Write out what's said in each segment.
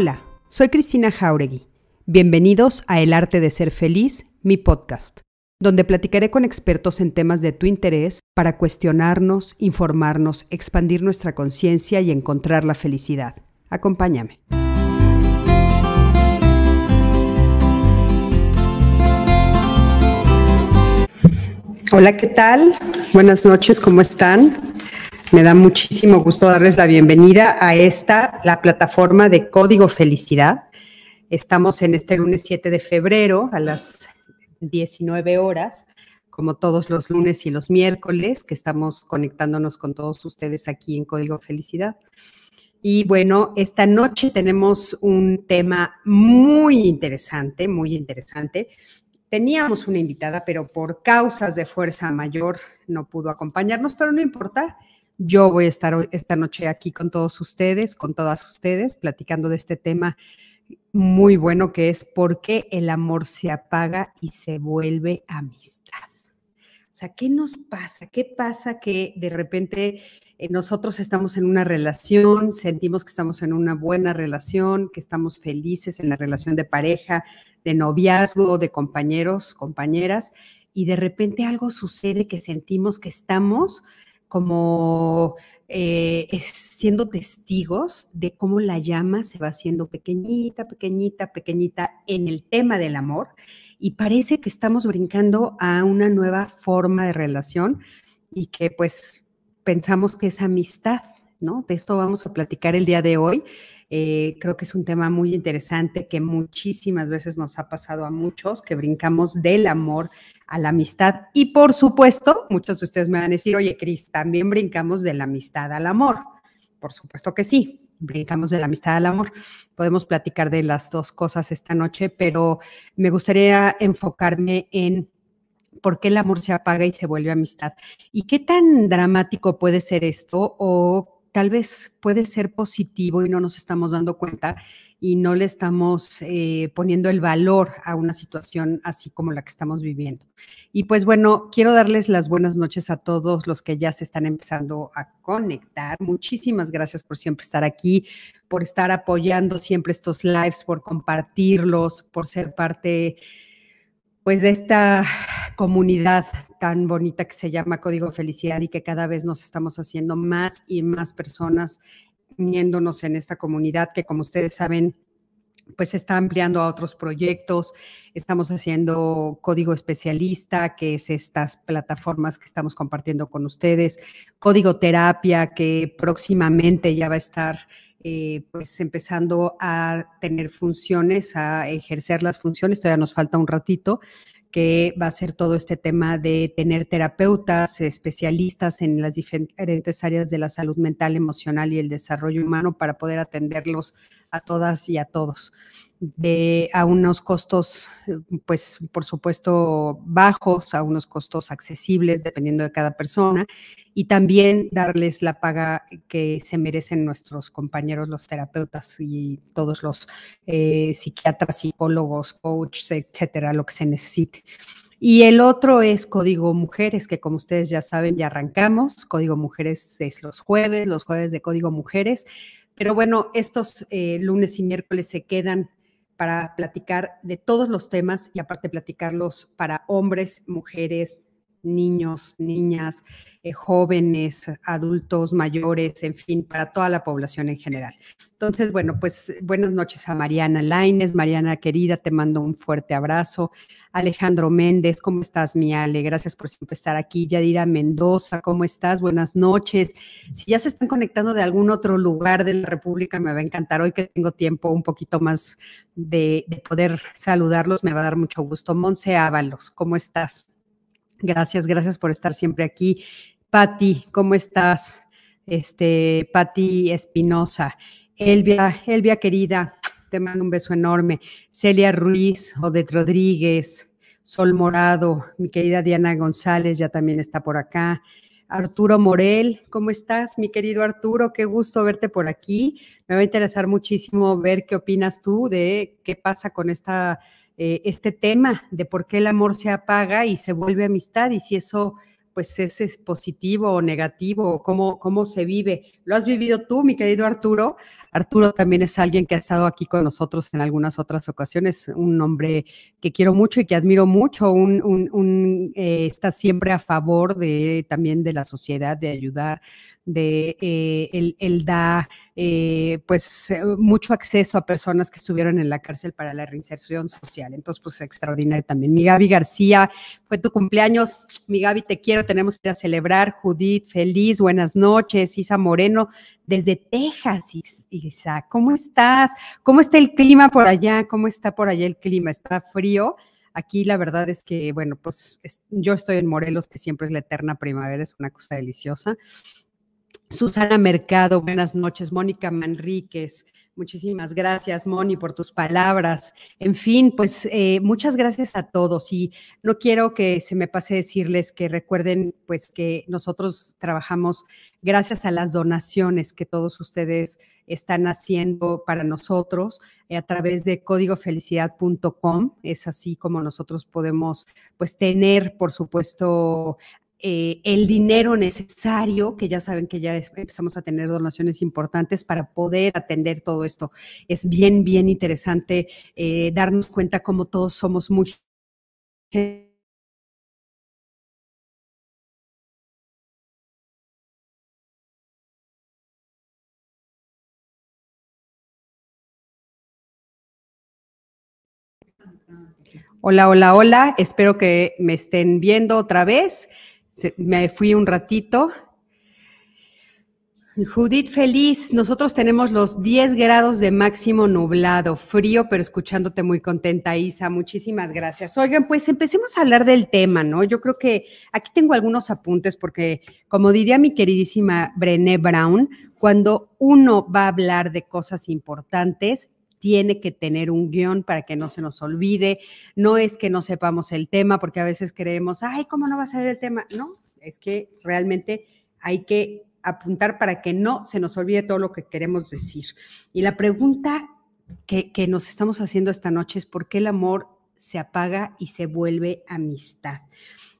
Hola, soy Cristina Jauregui. Bienvenidos a El Arte de Ser Feliz, mi podcast, donde platicaré con expertos en temas de tu interés para cuestionarnos, informarnos, expandir nuestra conciencia y encontrar la felicidad. Acompáñame. Hola, ¿qué tal? Buenas noches, ¿cómo están? Me da muchísimo gusto darles la bienvenida a esta, la plataforma de Código Felicidad. Estamos en este lunes 7 de febrero a las 19 horas, como todos los lunes y los miércoles, que estamos conectándonos con todos ustedes aquí en Código Felicidad. Y bueno, esta noche tenemos un tema muy interesante, muy interesante. Teníamos una invitada, pero por causas de fuerza mayor no pudo acompañarnos, pero no importa yo voy a estar esta noche aquí con todos ustedes, con todas ustedes, platicando de este tema muy bueno que es por qué el amor se apaga y se vuelve amistad. O sea, ¿qué nos pasa? ¿Qué pasa que de repente eh, nosotros estamos en una relación, sentimos que estamos en una buena relación, que estamos felices en la relación de pareja, de noviazgo, de compañeros, compañeras, y de repente algo sucede que sentimos que estamos como eh, siendo testigos de cómo la llama se va haciendo pequeñita, pequeñita, pequeñita en el tema del amor y parece que estamos brincando a una nueva forma de relación y que pues pensamos que es amistad, ¿no? De esto vamos a platicar el día de hoy. Eh, creo que es un tema muy interesante que muchísimas veces nos ha pasado a muchos, que brincamos del amor a la amistad. Y por supuesto, muchos de ustedes me van a decir, oye, Cris, también brincamos de la amistad al amor. Por supuesto que sí, brincamos de la amistad al amor. Podemos platicar de las dos cosas esta noche, pero me gustaría enfocarme en por qué el amor se apaga y se vuelve amistad. ¿Y qué tan dramático puede ser esto? O tal vez puede ser positivo y no nos estamos dando cuenta y no le estamos eh, poniendo el valor a una situación así como la que estamos viviendo. Y pues bueno, quiero darles las buenas noches a todos los que ya se están empezando a conectar. Muchísimas gracias por siempre estar aquí, por estar apoyando siempre estos lives, por compartirlos, por ser parte pues de esta comunidad tan bonita que se llama Código Felicidad y que cada vez nos estamos haciendo más y más personas uniéndonos en esta comunidad que como ustedes saben, pues está ampliando a otros proyectos. Estamos haciendo código especialista, que es estas plataformas que estamos compartiendo con ustedes. Código terapia, que próximamente ya va a estar eh, pues empezando a tener funciones, a ejercer las funciones. Todavía nos falta un ratito, que va a ser todo este tema de tener terapeutas, especialistas en las diferentes áreas de la salud mental, emocional y el desarrollo humano para poder atenderlos a todas y a todos de, a unos costos, pues por supuesto, bajos, a unos costos accesibles, dependiendo de cada persona, y también darles la paga que se merecen nuestros compañeros, los terapeutas y todos los eh, psiquiatras, psicólogos, coaches, etcétera, lo que se necesite. Y el otro es Código Mujeres, que como ustedes ya saben, ya arrancamos. Código Mujeres es los jueves, los jueves de Código Mujeres. Pero bueno, estos eh, lunes y miércoles se quedan para platicar de todos los temas y aparte platicarlos para hombres, mujeres, niños, niñas, eh, jóvenes, adultos, mayores, en fin, para toda la población en general. Entonces, bueno, pues buenas noches a Mariana Laines. Mariana querida, te mando un fuerte abrazo. Alejandro Méndez, ¿cómo estás, mi Ale? Gracias por siempre estar aquí. Yadira Mendoza, ¿cómo estás? Buenas noches. Si ya se están conectando de algún otro lugar de la República, me va a encantar. Hoy que tengo tiempo un poquito más de, de poder saludarlos, me va a dar mucho gusto. Monse Ábalos, ¿cómo estás? Gracias, gracias por estar siempre aquí. Patti, ¿cómo estás? Este, Patti Espinosa. Elvia, Elvia querida, te mando un beso enorme. Celia Ruiz, Odette Rodríguez, Sol Morado, mi querida Diana González ya también está por acá. Arturo Morel, ¿cómo estás, mi querido Arturo? Qué gusto verte por aquí. Me va a interesar muchísimo ver qué opinas tú de qué pasa con esta eh, este tema de por qué el amor se apaga y se vuelve amistad y si eso pues es, positivo o negativo, o cómo, cómo se vive. Lo has vivido tú, mi querido Arturo. Arturo también es alguien que ha estado aquí con nosotros en algunas otras ocasiones, un hombre que quiero mucho y que admiro mucho, un, eh, está siempre a favor de también de la sociedad, de ayudar, de eh, él, da eh, pues eh, mucho acceso a personas que estuvieron en la cárcel para la reinserción social. Entonces, pues extraordinario también. Mi Gaby García, fue tu cumpleaños. Mi Gaby, te quiero, tenemos que celebrar. Judith, feliz, buenas noches. Isa Moreno, desde Texas, Isa, ¿cómo estás? ¿Cómo está el clima por allá? ¿Cómo está por allá el clima? ¿Está frío? Aquí la verdad es que, bueno, pues yo estoy en Morelos, que siempre es la eterna primavera, es una cosa deliciosa. Susana Mercado, buenas noches. Mónica Manríquez, muchísimas gracias, Moni, por tus palabras. En fin, pues eh, muchas gracias a todos y no quiero que se me pase decirles que recuerden pues que nosotros trabajamos gracias a las donaciones que todos ustedes están haciendo para nosotros eh, a través de códigofelicidad.com. Es así como nosotros podemos pues tener, por supuesto, eh, el dinero necesario, que ya saben que ya empezamos a tener donaciones importantes para poder atender todo esto. Es bien, bien interesante eh, darnos cuenta cómo todos somos muy Hola, hola, hola. Espero que me estén viendo otra vez me fui un ratito. Judith, feliz. Nosotros tenemos los 10 grados de máximo nublado, frío, pero escuchándote muy contenta, Isa. Muchísimas gracias. Oigan, pues empecemos a hablar del tema, ¿no? Yo creo que aquí tengo algunos apuntes porque, como diría mi queridísima Brené Brown, cuando uno va a hablar de cosas importantes, tiene que tener un guion para que no se nos olvide. No es que no sepamos el tema, porque a veces creemos, ay, ¿cómo no va a saber el tema? No, es que realmente hay que apuntar para que no se nos olvide todo lo que queremos decir. Y la pregunta que, que nos estamos haciendo esta noche es por qué el amor se apaga y se vuelve amistad.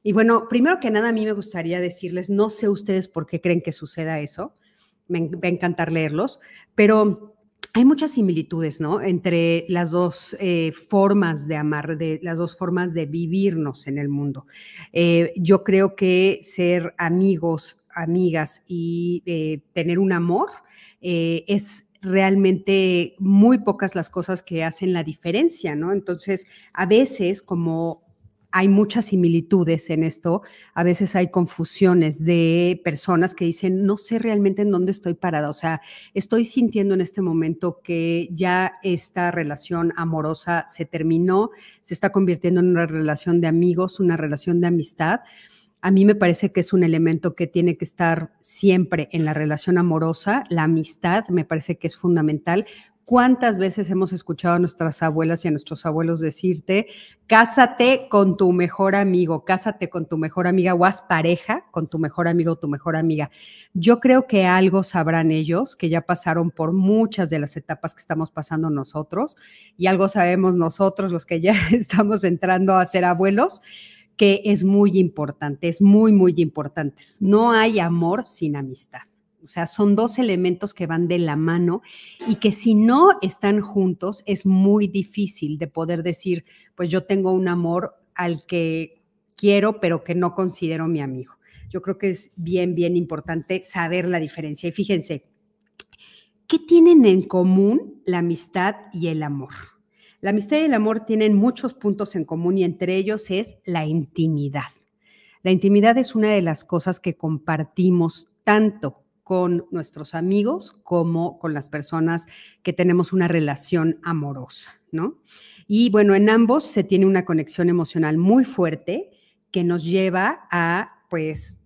Y bueno, primero que nada, a mí me gustaría decirles, no sé ustedes por qué creen que suceda eso, me va a encantar leerlos, pero hay muchas similitudes, ¿no? Entre las dos eh, formas de amar, de las dos formas de vivirnos en el mundo. Eh, yo creo que ser amigos, amigas y eh, tener un amor es realmente muy pocas las cosas que hacen la diferencia, ¿no? Entonces, a veces como hay muchas similitudes en esto. A veces hay confusiones de personas que dicen, no sé realmente en dónde estoy parada. O sea, estoy sintiendo en este momento que ya esta relación amorosa se terminó, se está convirtiendo en una relación de amigos, una relación de amistad. A mí me parece que es un elemento que tiene que estar siempre en la relación amorosa. La amistad me parece que es fundamental, ¿Cuántas veces hemos escuchado a nuestras abuelas y a nuestros abuelos decirte, cásate con tu mejor amigo, cásate con tu mejor amiga o haz pareja con tu mejor amigo o tu mejor amiga? Yo creo que algo sabrán ellos, que ya pasaron por muchas de las etapas que estamos pasando nosotros y algo sabemos nosotros, los que ya estamos entrando a ser abuelos, que es muy importante, es muy, muy importante. No hay amor sin amistad. O sea, son dos elementos que van de la mano y que si no están juntos es muy difícil de poder decir, pues yo tengo un amor al que quiero, pero que no considero mi amigo. Yo creo que es bien, bien importante saber la diferencia. Y fíjense, ¿qué tienen en común la amistad y el amor? La amistad y el amor tienen muchos puntos en común y entre ellos es la intimidad. La intimidad es una de las cosas que compartimos tanto con nuestros amigos como con las personas que tenemos una relación amorosa, ¿no? Y bueno, en ambos se tiene una conexión emocional muy fuerte que nos lleva a, pues,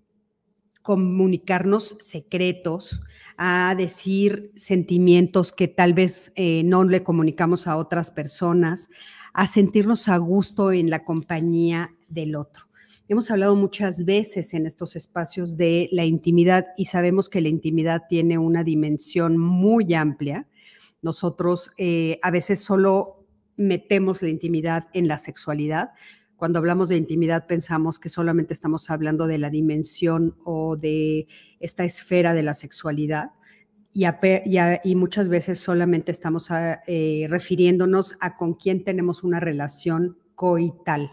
comunicarnos secretos, a decir sentimientos que tal vez eh, no le comunicamos a otras personas, a sentirnos a gusto en la compañía del otro. Hemos hablado muchas veces en estos espacios de la intimidad y sabemos que la intimidad tiene una dimensión muy amplia. Nosotros eh, a veces solo metemos la intimidad en la sexualidad, Cuando hablamos de intimidad pensamos que solamente estamos hablando de la dimensión o de esta esfera de la sexualidad y, muchas veces solamente estamos eh, refiriéndonos a con quién tenemos una relación coital.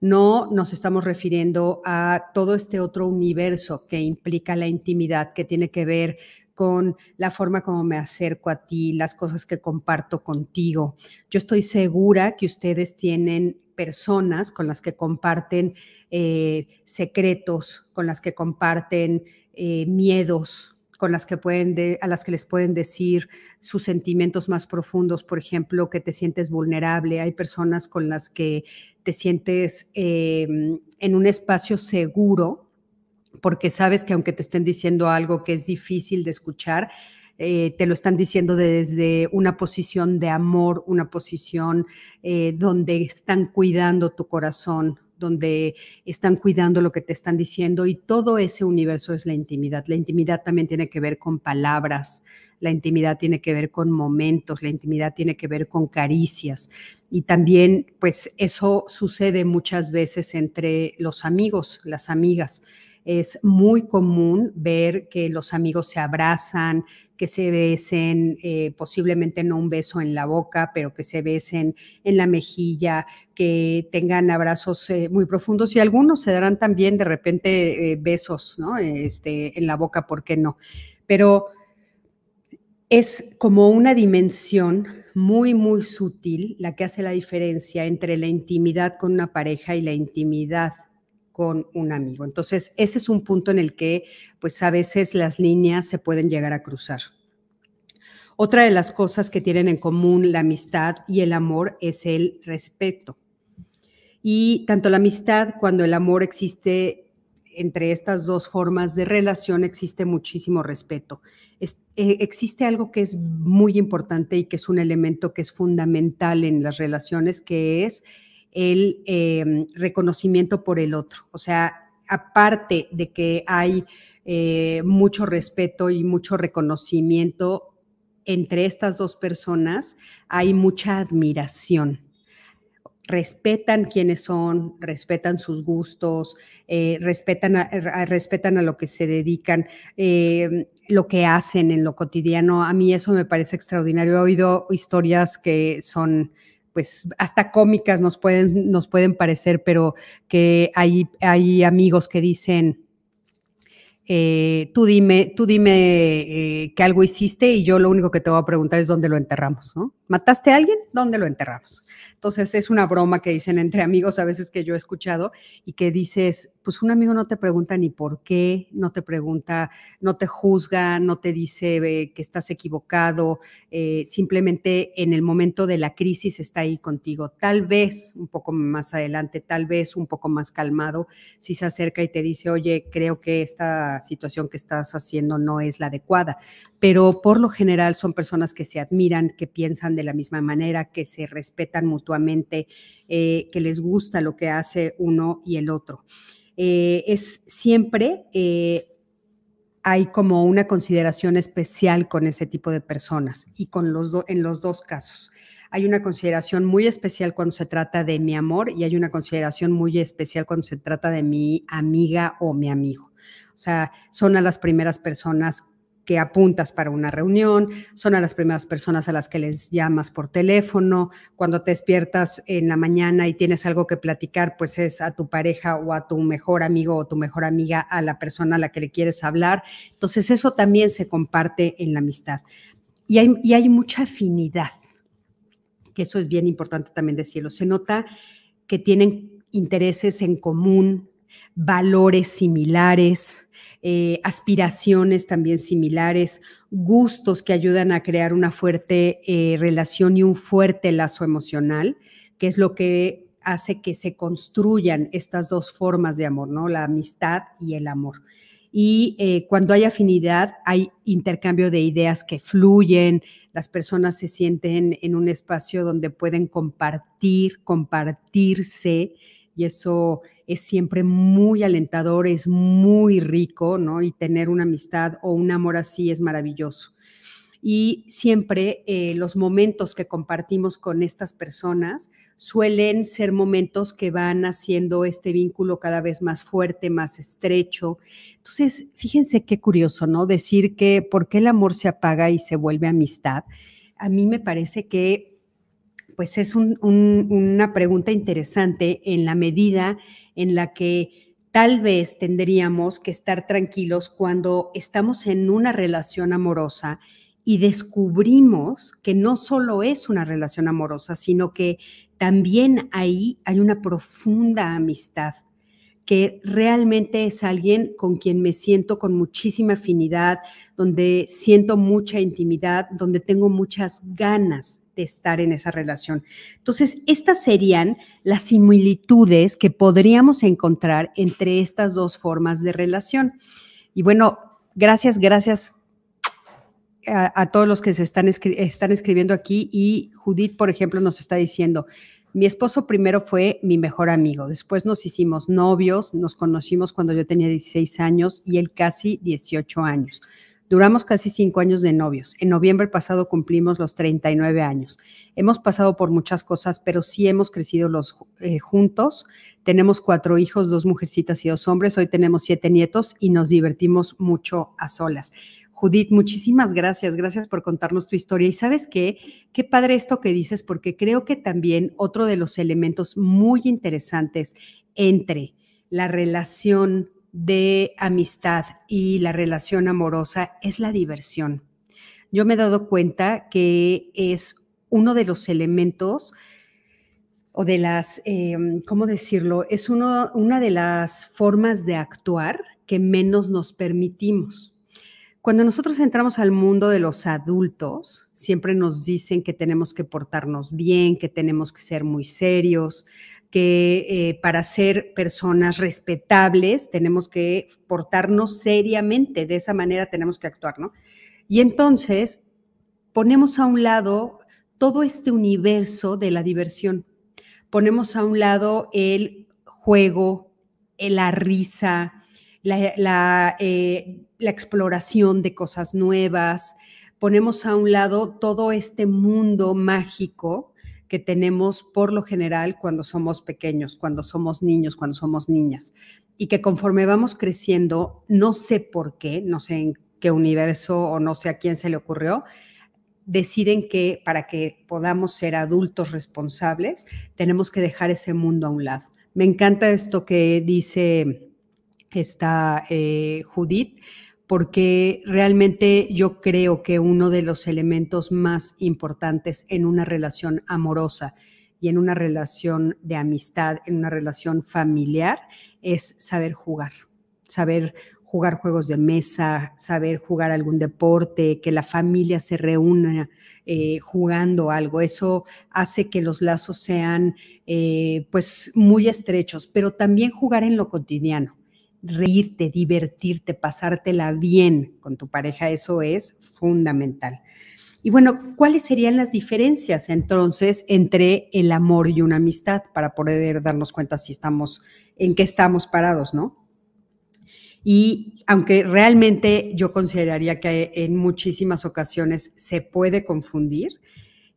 No nos estamos refiriendo a todo este otro universo que implica la intimidad, que tiene que ver con la forma como me acerco a ti, las cosas que comparto contigo. Yo estoy segura que ustedes tienen personas con las que comparten eh, secretos, con las que comparten eh, miedos, con las que pueden a las que les pueden decir sus sentimientos más profundos, por ejemplo, que te sientes vulnerable. Hay personas con las que te sientes em, en un espacio seguro porque sabes que aunque te estén diciendo algo que es difícil de escuchar, eh, te lo están diciendo desde una posición de amor, una posición eh, donde están cuidando tu corazón, donde están cuidando lo que te están diciendo y todo ese universo es la intimidad. La intimidad también tiene que ver con palabras, la intimidad tiene que ver con momentos, la intimidad tiene que ver con caricias y también pues eso sucede muchas veces entre los amigos, las amigas. Es muy común ver que los amigos se abrazan, que se besen, eh, posiblemente no un beso en la boca, pero que se besen en la mejilla, que tengan abrazos eh, muy profundos y algunos se darán también de repente eh, besos ¿no? este, en la boca, ¿por qué no? Pero es como una dimensión muy, muy sutil la que hace la diferencia entre la intimidad con una pareja y la intimidad con un amigo. Entonces, ese es un punto en el que, pues a veces las líneas se pueden llegar a cruzar. Otra de las cosas que tienen en común la amistad y el amor es el respeto. Y tanto la amistad cuando el amor existe entre estas dos formas de relación existe muchísimo respeto. Eh, existe algo que es muy importante y que es un elemento que es fundamental en las relaciones, que es el em, reconocimiento por el otro. O sea, aparte de que hay eh, mucho respeto y mucho reconocimiento entre estas dos personas, hay mucha admiración. Respetan quiénes son, respetan sus gustos, eh, respetan, a, respetan a lo que se dedican, em, lo que hacen en lo cotidiano. A mí eso me parece extraordinario. He oído historias que son pues hasta cómicas nos pueden, nos pueden parecer, pero que hay, hay amigos que dicen, eh, tú dime, tú dime eh, que algo hiciste y yo lo único que te voy a preguntar es dónde lo enterramos, ¿no? ¿Mataste a alguien? ¿Dónde lo enterramos? Entonces es una broma que dicen entre amigos a veces que yo he escuchado y que dices, pues un amigo no te pregunta ni por qué, no te pregunta, no te juzga, no te dice que estás equivocado, eh, simplemente en el momento de la crisis está ahí contigo. Tal vez un poco más adelante, tal vez un poco más calmado, si se acerca y te dice, oye, creo que esta situación que estás haciendo no es la adecuada, pero por lo general son personas que se admiran, que piensan de la misma manera, que se respetan mutuamente, eh, que les gusta lo que hace uno y el otro. Eh, es siempre eh, hay como una consideración especial con ese tipo de personas y con los en los dos casos. Hay una consideración muy especial cuando se trata de mi amor y hay una consideración muy especial cuando se trata de mi amiga o mi amigo. O sea, son a las primeras personas que apuntas para una reunión, son a las primeras personas a las que les llamas por teléfono, cuando te despiertas en la mañana y tienes algo que platicar, pues es a tu pareja o a tu mejor amigo o tu mejor amiga, a la persona a la que le quieres hablar. Entonces eso también se comparte en la amistad. Y hay, mucha afinidad, que eso es bien importante también decirlo. Se nota que tienen intereses en común, valores similares, eh, aspiraciones también similares, gustos que ayudan a crear una fuerte eh, relación y un fuerte lazo emocional, que es lo que hace que se construyan estas dos formas de amor, ¿no? La amistad y el amor. Y eh, cuando hay afinidad, hay intercambio de ideas que fluyen, las personas se sienten en un espacio donde pueden compartir, compartirse y eso es siempre muy alentador, es muy rico, ¿no? Y tener una amistad o un amor así es maravilloso. y siempre eh, los momentos que compartimos con estas personas suelen ser momentos que van haciendo este vínculo cada vez más fuerte, más estrecho. Entonces, fíjense qué curioso, ¿no? Decir que por qué el amor se apaga y se vuelve amistad. A mí me parece que pues es una pregunta interesante en la medida en la que tal vez tendríamos que estar tranquilos cuando estamos en una relación amorosa y descubrimos que no solo es una relación amorosa, sino que también ahí hay una profunda amistad, que realmente es alguien con quien me siento con muchísima afinidad, donde siento mucha intimidad, donde tengo muchas ganas de estar en esa relación. Entonces, estas serían las similitudes que podríamos encontrar entre estas dos formas de relación. Y bueno, gracias, gracias a, todos los que se están, están escribiendo aquí y Judith, por ejemplo, nos está diciendo, mi esposo primero fue mi mejor amigo, después nos hicimos novios, nos conocimos cuando yo tenía 16 años y él casi 18 años. Duramos casi cinco años de novios. En noviembre pasado cumplimos los 39 años. Hemos pasado por muchas cosas, pero sí hemos crecido los eh, juntos. Tenemos cuatro hijos, dos mujercitas y dos hombres. Hoy tenemos siete nietos y nos divertimos mucho a solas. Judith, muchísimas gracias, gracias por contarnos tu historia. Y sabes qué, qué padre esto que dices, porque creo que también otro de los elementos muy interesantes entre la relación de amistad y la relación amorosa es la diversión. Yo me he dado cuenta que es uno de los elementos o de las, em, ¿cómo decirlo? Es uno, una de las formas de actuar que menos nos permitimos. Cuando nosotros entramos al mundo de los adultos, siempre nos dicen que tenemos que portarnos bien, que tenemos que ser muy serios, que eh, para ser personas respetables tenemos que portarnos seriamente, de esa manera tenemos que actuar, ¿no? Y entonces ponemos a un lado todo este universo de la diversión, ponemos a un lado el juego, la risa, eh, la, exploración de cosas nuevas, ponemos a un lado todo este mundo mágico que tenemos por lo general cuando somos pequeños, cuando somos niños, cuando somos niñas, y que conforme vamos creciendo, no sé por qué, no sé en qué universo o no sé a quién se le ocurrió, deciden que para que podamos ser adultos responsables, tenemos que dejar ese mundo a un lado. Me encanta esto que dice está eh, Judith, porque realmente yo creo que uno de los elementos más importantes en una relación amorosa y en una relación de amistad, en una relación familiar, es saber jugar, saber jugar juegos de mesa, saber jugar algún deporte, que la familia se reúna eh, jugando algo. Eso hace que los lazos sean eh, pues muy estrechos, pero también jugar en lo cotidiano reírte, divertirte, pasártela bien con tu pareja, eso es fundamental. Y bueno, ¿cuáles serían las diferencias entonces entre el amor y una amistad para poder darnos cuenta si estamos, en qué estamos parados, ¿no? Y aunque realmente yo consideraría que en muchísimas ocasiones se puede confundir,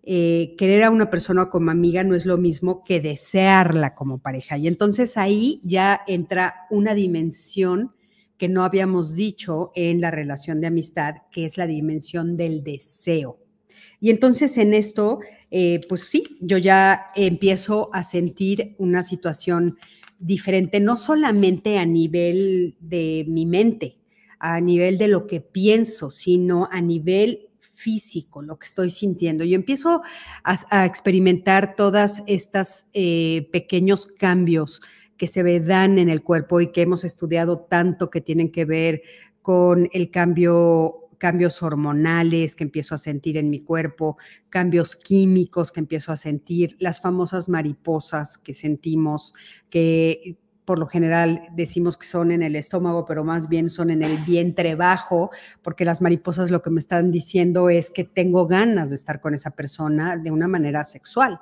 eh, querer a una persona como amiga no es lo mismo que desearla como pareja. Y entonces ahí ya entra una dimensión que no habíamos dicho en la relación de amistad, que es la dimensión del deseo. Y entonces en esto, eh, pues sí, yo ya empiezo a sentir una situación diferente, no solamente a nivel de mi mente, a nivel de lo que pienso, sino a nivel físico, lo que estoy sintiendo. Yo empiezo a, experimentar todas estas eh, pequeños cambios que se dan en el cuerpo y que hemos estudiado tanto que tienen que ver con el cambio cambios hormonales que empiezo a sentir en mi cuerpo, cambios químicos que empiezo a sentir, las famosas mariposas que sentimos, que por lo general decimos que son en el estómago, pero más bien son en el vientre bajo, porque las mariposas lo que me están diciendo es que tengo ganas de estar con esa persona de una manera sexual.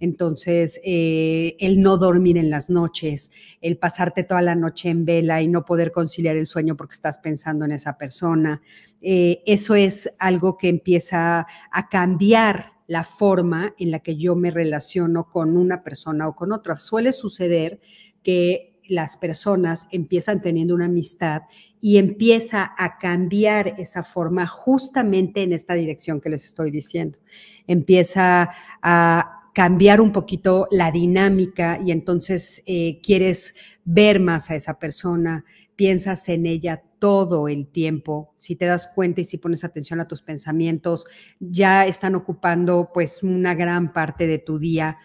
Entonces, eh, el no dormir en las noches, el pasarte toda la noche en vela y no poder conciliar el sueño porque estás pensando en esa persona, eh, eso es algo que empieza a cambiar la forma en la que yo me relaciono con una persona o con otra. Suele suceder que las personas empiezan teniendo una amistad y empieza a cambiar esa forma justamente en esta dirección que les estoy diciendo. Empieza a cambiar un poquito la dinámica y entonces eh, quieres ver más a esa persona, piensas en ella todo el tiempo. Si te das cuenta y si pones atención a tus pensamientos, ya están ocupando pues una gran parte de tu día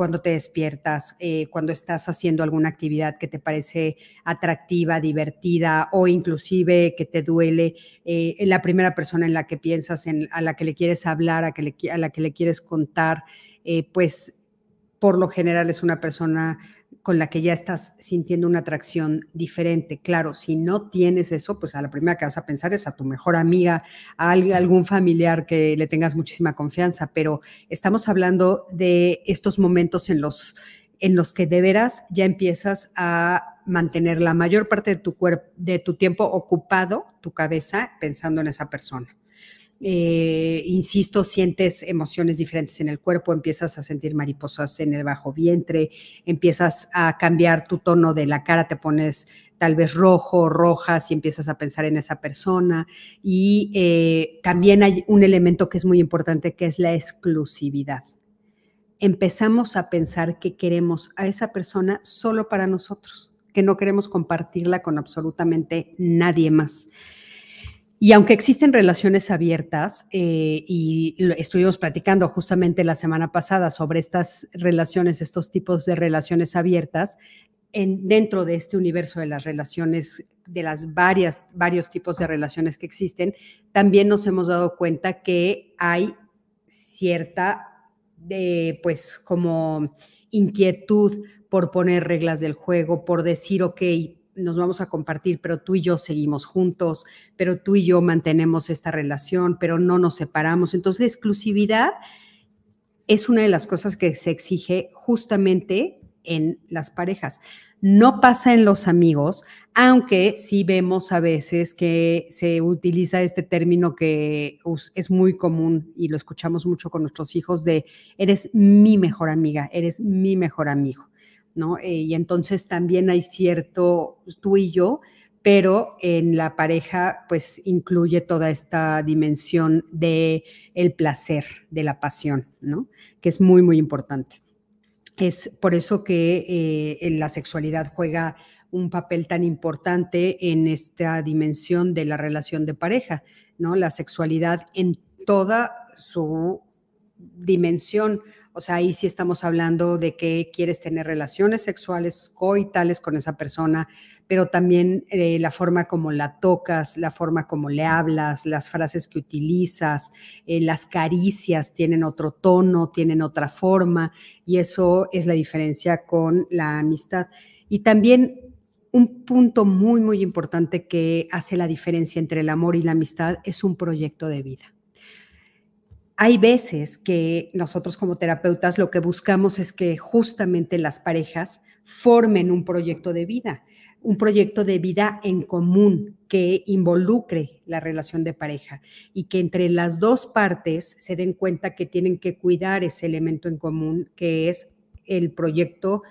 cuando te despiertas, eh, cuando estás haciendo alguna actividad que te parece atractiva, divertida o inclusive que te duele, eh, la primera persona en la que piensas, en, a la que le quieres hablar, a, que le, a la que le quieres contar, eh, pues por lo general es una persona con la que ya estás sintiendo una atracción diferente. Claro, si no tienes eso, pues a la primera que vas a pensar es a tu mejor amiga, a algún familiar que le tengas muchísima confianza, pero estamos hablando de estos momentos en los, en los que de veras ya empiezas a mantener la mayor parte de tu, de tu tiempo ocupado, tu cabeza, pensando en esa persona. Eh, insisto, sientes emociones diferentes en el cuerpo, empiezas a sentir mariposas en el bajo vientre, empiezas a cambiar tu tono de la cara, te pones tal vez rojo, roja, si empiezas a pensar en esa persona. Y eh, también hay un elemento que es muy importante, que es la exclusividad. Empezamos a pensar que queremos a esa persona solo para nosotros, que no queremos compartirla con absolutamente nadie más. Y aunque existen relaciones abiertas, eh, y estuvimos platicando justamente la semana pasada sobre estas relaciones, estos tipos de relaciones abiertas, en, dentro de este universo de las relaciones, de las varias, varios tipos de relaciones que existen, también nos hemos dado cuenta que hay cierta, de, pues como inquietud por poner reglas del juego, por decir, ok, nos vamos a compartir, pero tú y yo seguimos juntos, pero tú y yo mantenemos esta relación, pero no nos separamos. Entonces, la exclusividad es una de las cosas que se exige justamente en las parejas. No pasa en los amigos, aunque sí vemos a veces que se utiliza este término que es muy común y lo escuchamos mucho con nuestros hijos de eres mi mejor amiga, eres mi mejor amigo. ¿No? Eh, y entonces también hay cierto tú y yo, pero en la pareja pues incluye toda esta dimensión de el placer, de la pasión, ¿no? Que es muy, muy importante. Es por eso que eh, la sexualidad juega un papel tan importante en esta dimensión de la relación de pareja, ¿no? La sexualidad en toda su dimensión, o sea, ahí sí estamos hablando de que quieres tener relaciones sexuales coitales con esa persona, pero también eh, la forma como la tocas, la forma como le hablas, las frases que utilizas, eh, las caricias tienen otro tono, tienen otra forma, y eso es la diferencia con la amistad. Y también un punto muy, muy importante que hace la diferencia entre el amor y la amistad es un proyecto de vida hay veces que nosotros como terapeutas lo que buscamos es que justamente las parejas formen un proyecto de vida, un proyecto de vida en común que involucre la relación de pareja y que entre las dos partes se den cuenta que tienen que cuidar ese elemento en común que es el proyecto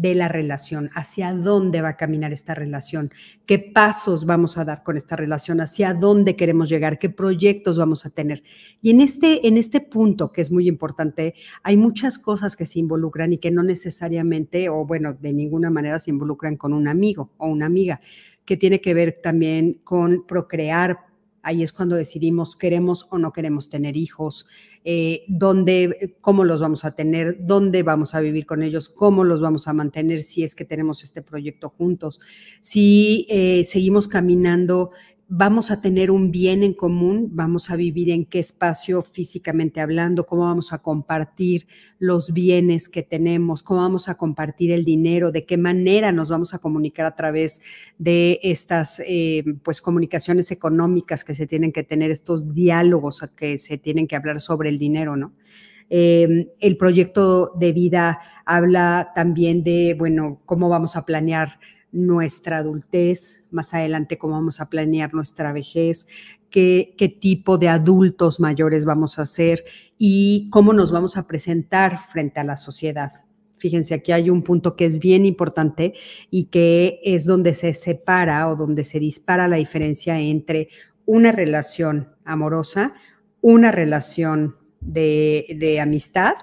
de la relación, hacia dónde va a caminar esta relación, qué pasos vamos a dar con esta relación, hacia dónde queremos llegar, qué proyectos vamos a tener. Y en este, en este punto, que es muy importante, hay muchas cosas que se involucran y que no necesariamente, o bueno, de ninguna manera se involucran con un amigo o una amiga, que tiene que ver también con procrear, Ahí es cuando decidimos queremos o no queremos tener hijos, eh, dónde, cómo los vamos a tener, dónde vamos a vivir con ellos, cómo los vamos a mantener si es que tenemos este proyecto juntos, si eh, seguimos caminando vamos a tener un bien en común, vamos a vivir en qué espacio físicamente hablando, cómo vamos a compartir los bienes que tenemos, cómo vamos a compartir el dinero, de qué manera nos vamos a comunicar a través de estas eh, pues comunicaciones económicas que se tienen que tener, estos diálogos que se tienen que hablar sobre el dinero, ¿no? Em, el proyecto de vida habla también de, bueno, cómo vamos a planear nuestra adultez, más adelante cómo vamos a planear nuestra vejez, qué, qué, tipo de adultos mayores vamos a ser y cómo nos vamos a presentar frente a la sociedad. Fíjense, aquí hay un punto que es bien importante y que es donde se separa o donde se dispara la diferencia entre una relación amorosa, una relación de, amistad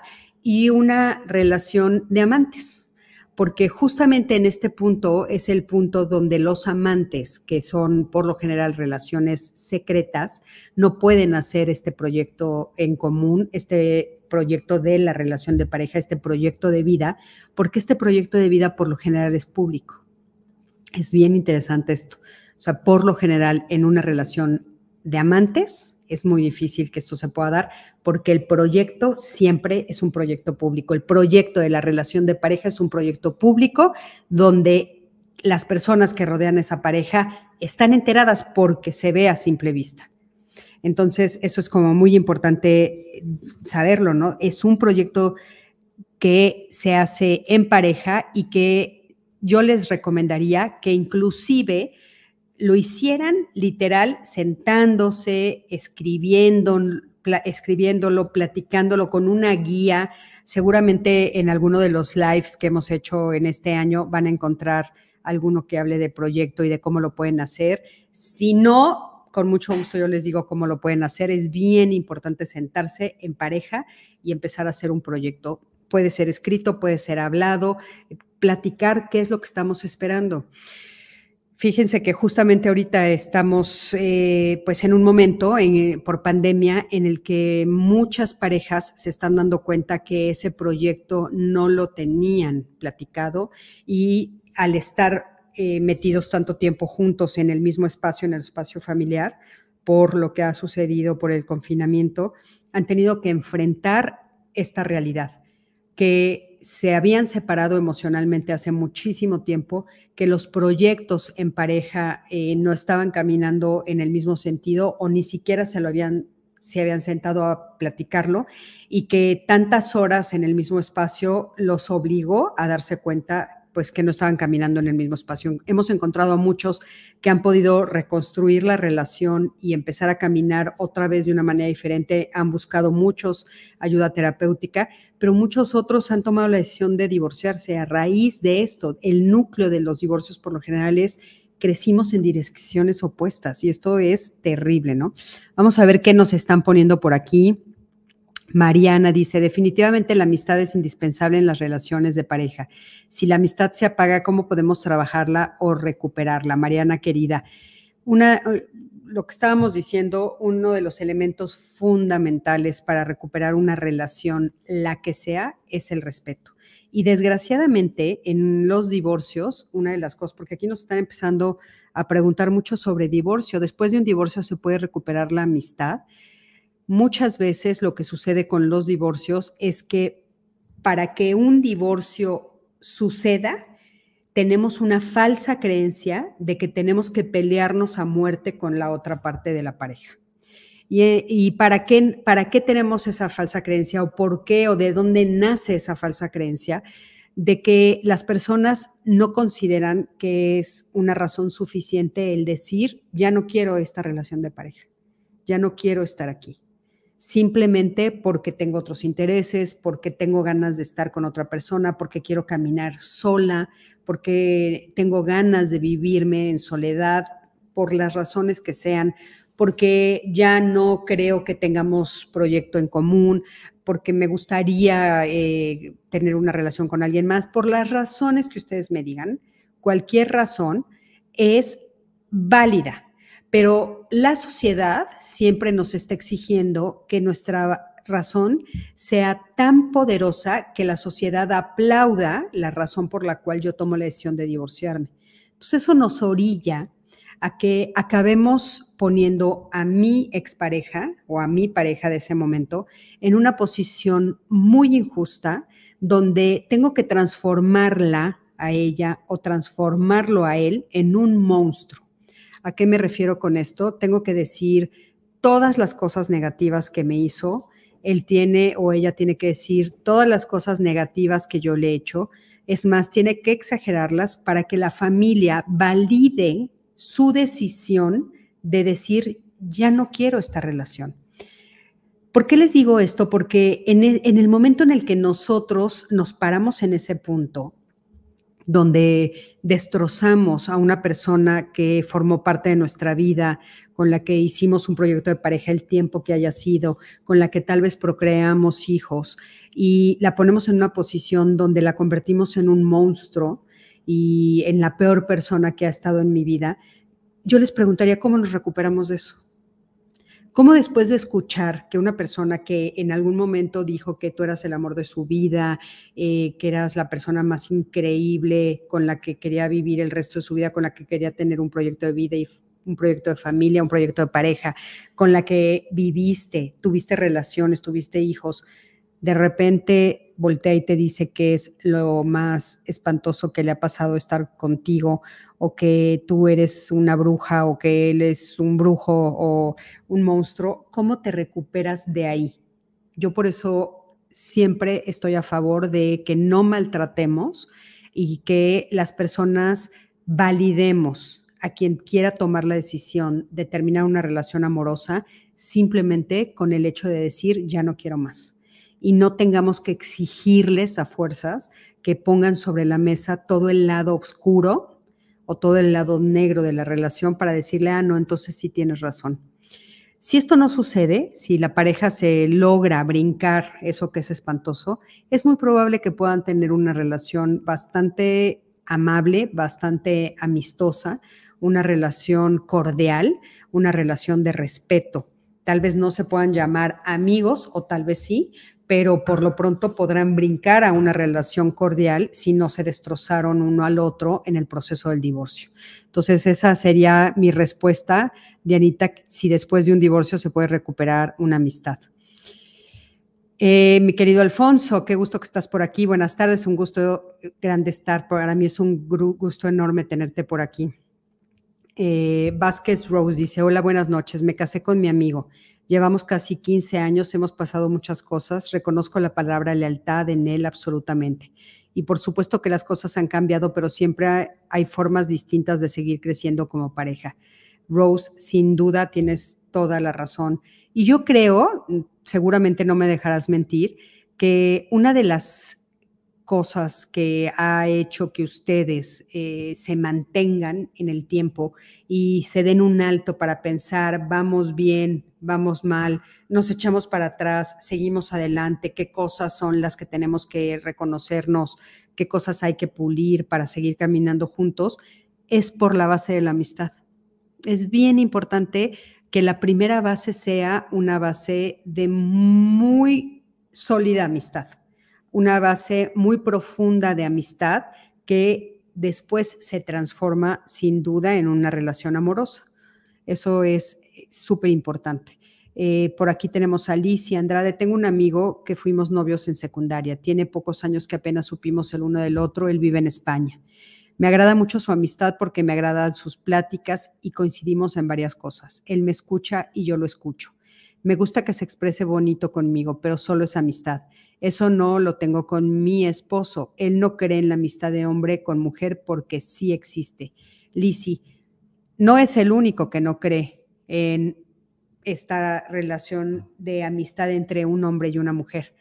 y una relación de amantes porque justamente en este punto es el punto donde los amantes, que son por lo general relaciones secretas, no pueden hacer este proyecto en común, este proyecto de la relación de pareja, este proyecto de vida, porque este proyecto de vida por lo general es público. Es bien interesante esto. O sea, por lo general en una relación de amantes, es muy difícil que esto se pueda dar porque el proyecto siempre es un proyecto público. El proyecto de la relación de pareja es un proyecto público donde las personas que rodean esa pareja están enteradas porque se ve a simple vista. Entonces, eso es como muy importante saberlo, ¿no? Es un proyecto que se hace en pareja y que yo les recomendaría que inclusive lo hicieran literal sentándose, escribiendo, escribiéndolo, platicándolo con una guía. Seguramente en alguno de los lives que hemos hecho en este año van a encontrar alguno que hable de proyecto y de cómo lo pueden hacer. Si no, con mucho gusto yo les digo cómo lo pueden hacer. Es bien importante sentarse en pareja y empezar a hacer un proyecto. Puede ser escrito, puede ser hablado, platicar qué es lo que estamos esperando. Fíjense que justamente ahorita estamos eh, pues en un momento por pandemia en el que muchas parejas se están dando cuenta que ese proyecto no lo tenían platicado y al estar eh, metidos tanto tiempo juntos en el mismo espacio, en el espacio familiar, por lo que ha sucedido por el confinamiento, han tenido que enfrentar esta realidad, que se habían separado emocionalmente hace muchísimo tiempo, que los proyectos en pareja eh, no estaban caminando en el mismo sentido o ni siquiera se lo habían se habían sentado a platicarlo y que tantas horas en el mismo espacio los obligó a darse cuenta pues que no estaban caminando en el mismo espacio. Hemos encontrado a muchos que han podido reconstruir la relación y empezar a caminar otra vez de una manera diferente. Han buscado muchos ayuda terapéutica, pero muchos otros han tomado la decisión de divorciarse a raíz de esto. El núcleo de los divorcios por lo general es crecimos en direcciones opuestas y esto es terrible, ¿no? Vamos a ver qué nos están poniendo por aquí. Mariana dice, definitivamente la amistad es indispensable en las relaciones de pareja. Si la amistad se apaga, ¿cómo podemos trabajarla o recuperarla? Mariana querida, una, eh, lo que estábamos diciendo, uno de los elementos fundamentales para recuperar una relación, la que sea, es el respeto. Y desgraciadamente en los divorcios, una de las cosas, porque aquí nos están empezando a preguntar mucho sobre divorcio, después de un divorcio se puede recuperar la amistad muchas veces lo que sucede con los divorcios es que para que un divorcio suceda, tenemos una falsa creencia de que tenemos que pelearnos a muerte con la otra parte de la pareja. ¿Y, para, qué, para qué tenemos esa falsa creencia o por qué o de dónde nace esa falsa creencia? de que las personas no consideran que es una razón suficiente el decir, ya no quiero esta relación de pareja, ya no quiero estar aquí simplemente porque tengo otros intereses, porque tengo ganas de estar con otra persona, porque quiero caminar sola, porque tengo ganas de vivirme en soledad, por las razones que sean, porque ya no creo que tengamos proyecto en común, porque me gustaría eh, tener una relación con alguien más, por las razones que ustedes me digan, cualquier razón es válida la sociedad siempre nos está exigiendo que nuestra razón sea tan poderosa que la sociedad aplauda la razón por la cual yo tomo la decisión de divorciarme. Entonces eso nos orilla a que acabemos poniendo a mi expareja o a mi pareja de ese momento en una posición muy injusta donde tengo que transformarla a ella o transformarlo a él en un monstruo. ¿A qué me refiero con esto? Tengo que decir todas las cosas negativas que me hizo, él tiene o ella tiene que decir todas las cosas negativas que yo le he hecho. Es más, tiene que exagerarlas para que la familia valide su decisión de decir, ya no quiero esta relación. ¿Por qué les digo esto? Porque en el, en el momento en el que nosotros nos paramos en ese punto, donde destrozamos a una persona que formó parte de nuestra vida, con la que hicimos un proyecto de pareja el tiempo que haya sido, con la que tal vez procreamos hijos y la ponemos en una posición donde la convertimos en un monstruo y en la peor persona que ha estado en mi vida, yo les preguntaría cómo nos recuperamos de eso. ¿Cómo después de escuchar que una persona que en algún momento dijo que tú eras el amor de su vida, eh, que eras la persona más increíble con la que quería vivir el resto de su vida, con la que quería tener un proyecto de vida y un proyecto de familia, un proyecto de pareja, con la que viviste, tuviste relaciones, tuviste hijos, de repente voltea y te dice que es lo más espantoso que le ha pasado estar contigo o que tú eres una bruja o que él es un brujo o un monstruo, ¿cómo te recuperas de ahí? Yo por eso siempre estoy a favor de que no maltratemos y que las personas validemos a quien quiera tomar la decisión de terminar una relación amorosa simplemente con el hecho de decir ya no quiero más y no tengamos que exigirles a fuerzas que pongan sobre la mesa todo el lado oscuro o todo el lado negro de la relación para decirle, ah, no, entonces sí tienes razón. Si esto no sucede, si la pareja se logra brincar eso que es espantoso, es muy probable que puedan tener una relación bastante amable, bastante amistosa, una relación cordial, una relación de respeto. Tal vez no se puedan llamar amigos o tal vez sí, pero por lo pronto podrán brincar a una relación cordial si no se destrozaron uno al otro en el proceso del divorcio. Entonces, esa sería mi respuesta, Dianita, si después de un divorcio se puede recuperar una amistad. Eh, mi querido Alfonso, qué gusto que estás por aquí. Buenas tardes, un gusto grande estar. Para mí es un gusto enorme tenerte por aquí. Eh, Vázquez Rose dice, hola, buenas noches. Me casé con mi amigo. Llevamos casi 15 años, hemos pasado muchas cosas, reconozco la palabra lealtad en él absolutamente. Y por supuesto que las cosas han cambiado, pero siempre hay formas distintas de seguir creciendo como pareja. Rose, sin duda tienes toda la razón. Y yo creo, seguramente no me dejarás mentir, que una de las cosas que ha hecho que ustedes eh, se mantengan en el tiempo y se den un alto para pensar, vamos bien, vamos mal, nos echamos para atrás, seguimos adelante, qué cosas son las que tenemos que reconocernos, qué cosas hay que pulir para seguir caminando juntos, es por la base de la amistad. Es bien importante que la primera base sea una base de muy sólida amistad una base muy profunda de amistad que después se transforma sin duda en una relación amorosa. Eso es eh, súper importante. Eh, por aquí tenemos a Alicia Andrade. Tengo un amigo que fuimos novios en secundaria. Tiene pocos años que apenas supimos el uno del otro. Él vive en España. Me agrada mucho su amistad porque me agradan sus pláticas y coincidimos en varias cosas. Él me escucha y yo lo escucho. Me gusta que se exprese bonito conmigo, pero solo es amistad. Eso no lo tengo con mi esposo. Él no cree en la amistad de hombre con mujer porque sí existe. Lisi, no es el único que no cree en esta relación de amistad entre un hombre y una mujer.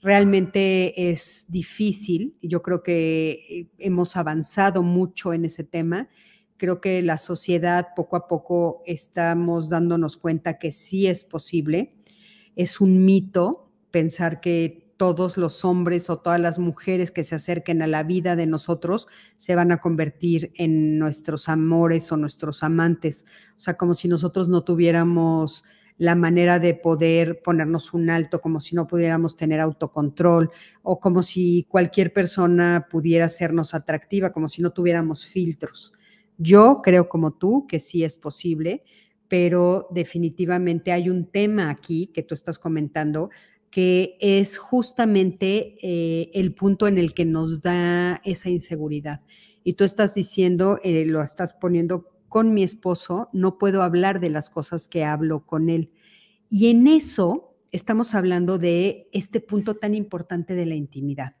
Realmente es difícil. Yo creo que hemos avanzado mucho en ese tema. Creo que la sociedad poco a poco estamos dándonos cuenta que sí es posible. Es un mito pensar que todos los hombres o todas las mujeres que se acerquen a la vida de nosotros se van a convertir en nuestros amores o nuestros amantes. O sea, como si nosotros no tuviéramos la manera de poder ponernos un alto, como si no pudiéramos tener autocontrol o como si cualquier persona pudiera sernos atractiva, como si no tuviéramos filtros. Yo creo como tú que sí es posible, pero definitivamente hay un tema aquí que tú estás comentando que es justamente eh, el punto en el que nos da esa inseguridad. Y tú estás diciendo, eh, lo estás poniendo con mi esposo, no puedo hablar de las cosas que hablo con él. Y en eso estamos hablando de este punto tan importante de la intimidad.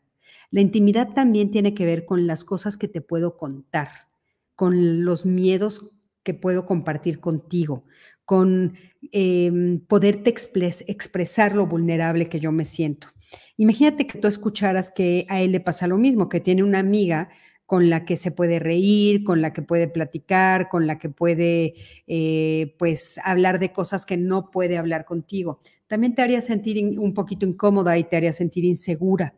La intimidad también tiene que ver con las cosas que te puedo contar, con los miedos que puedo compartir contigo, con em, poderte expresar lo vulnerable que yo me siento. Imagínate que tú escucharas que a él le pasa lo mismo, que tiene una amiga con la que se puede reír, con la que puede platicar, con la que puede, eh, pues, hablar de cosas que no puede hablar contigo. También te haría sentir un poquito incómoda y te haría sentir insegura.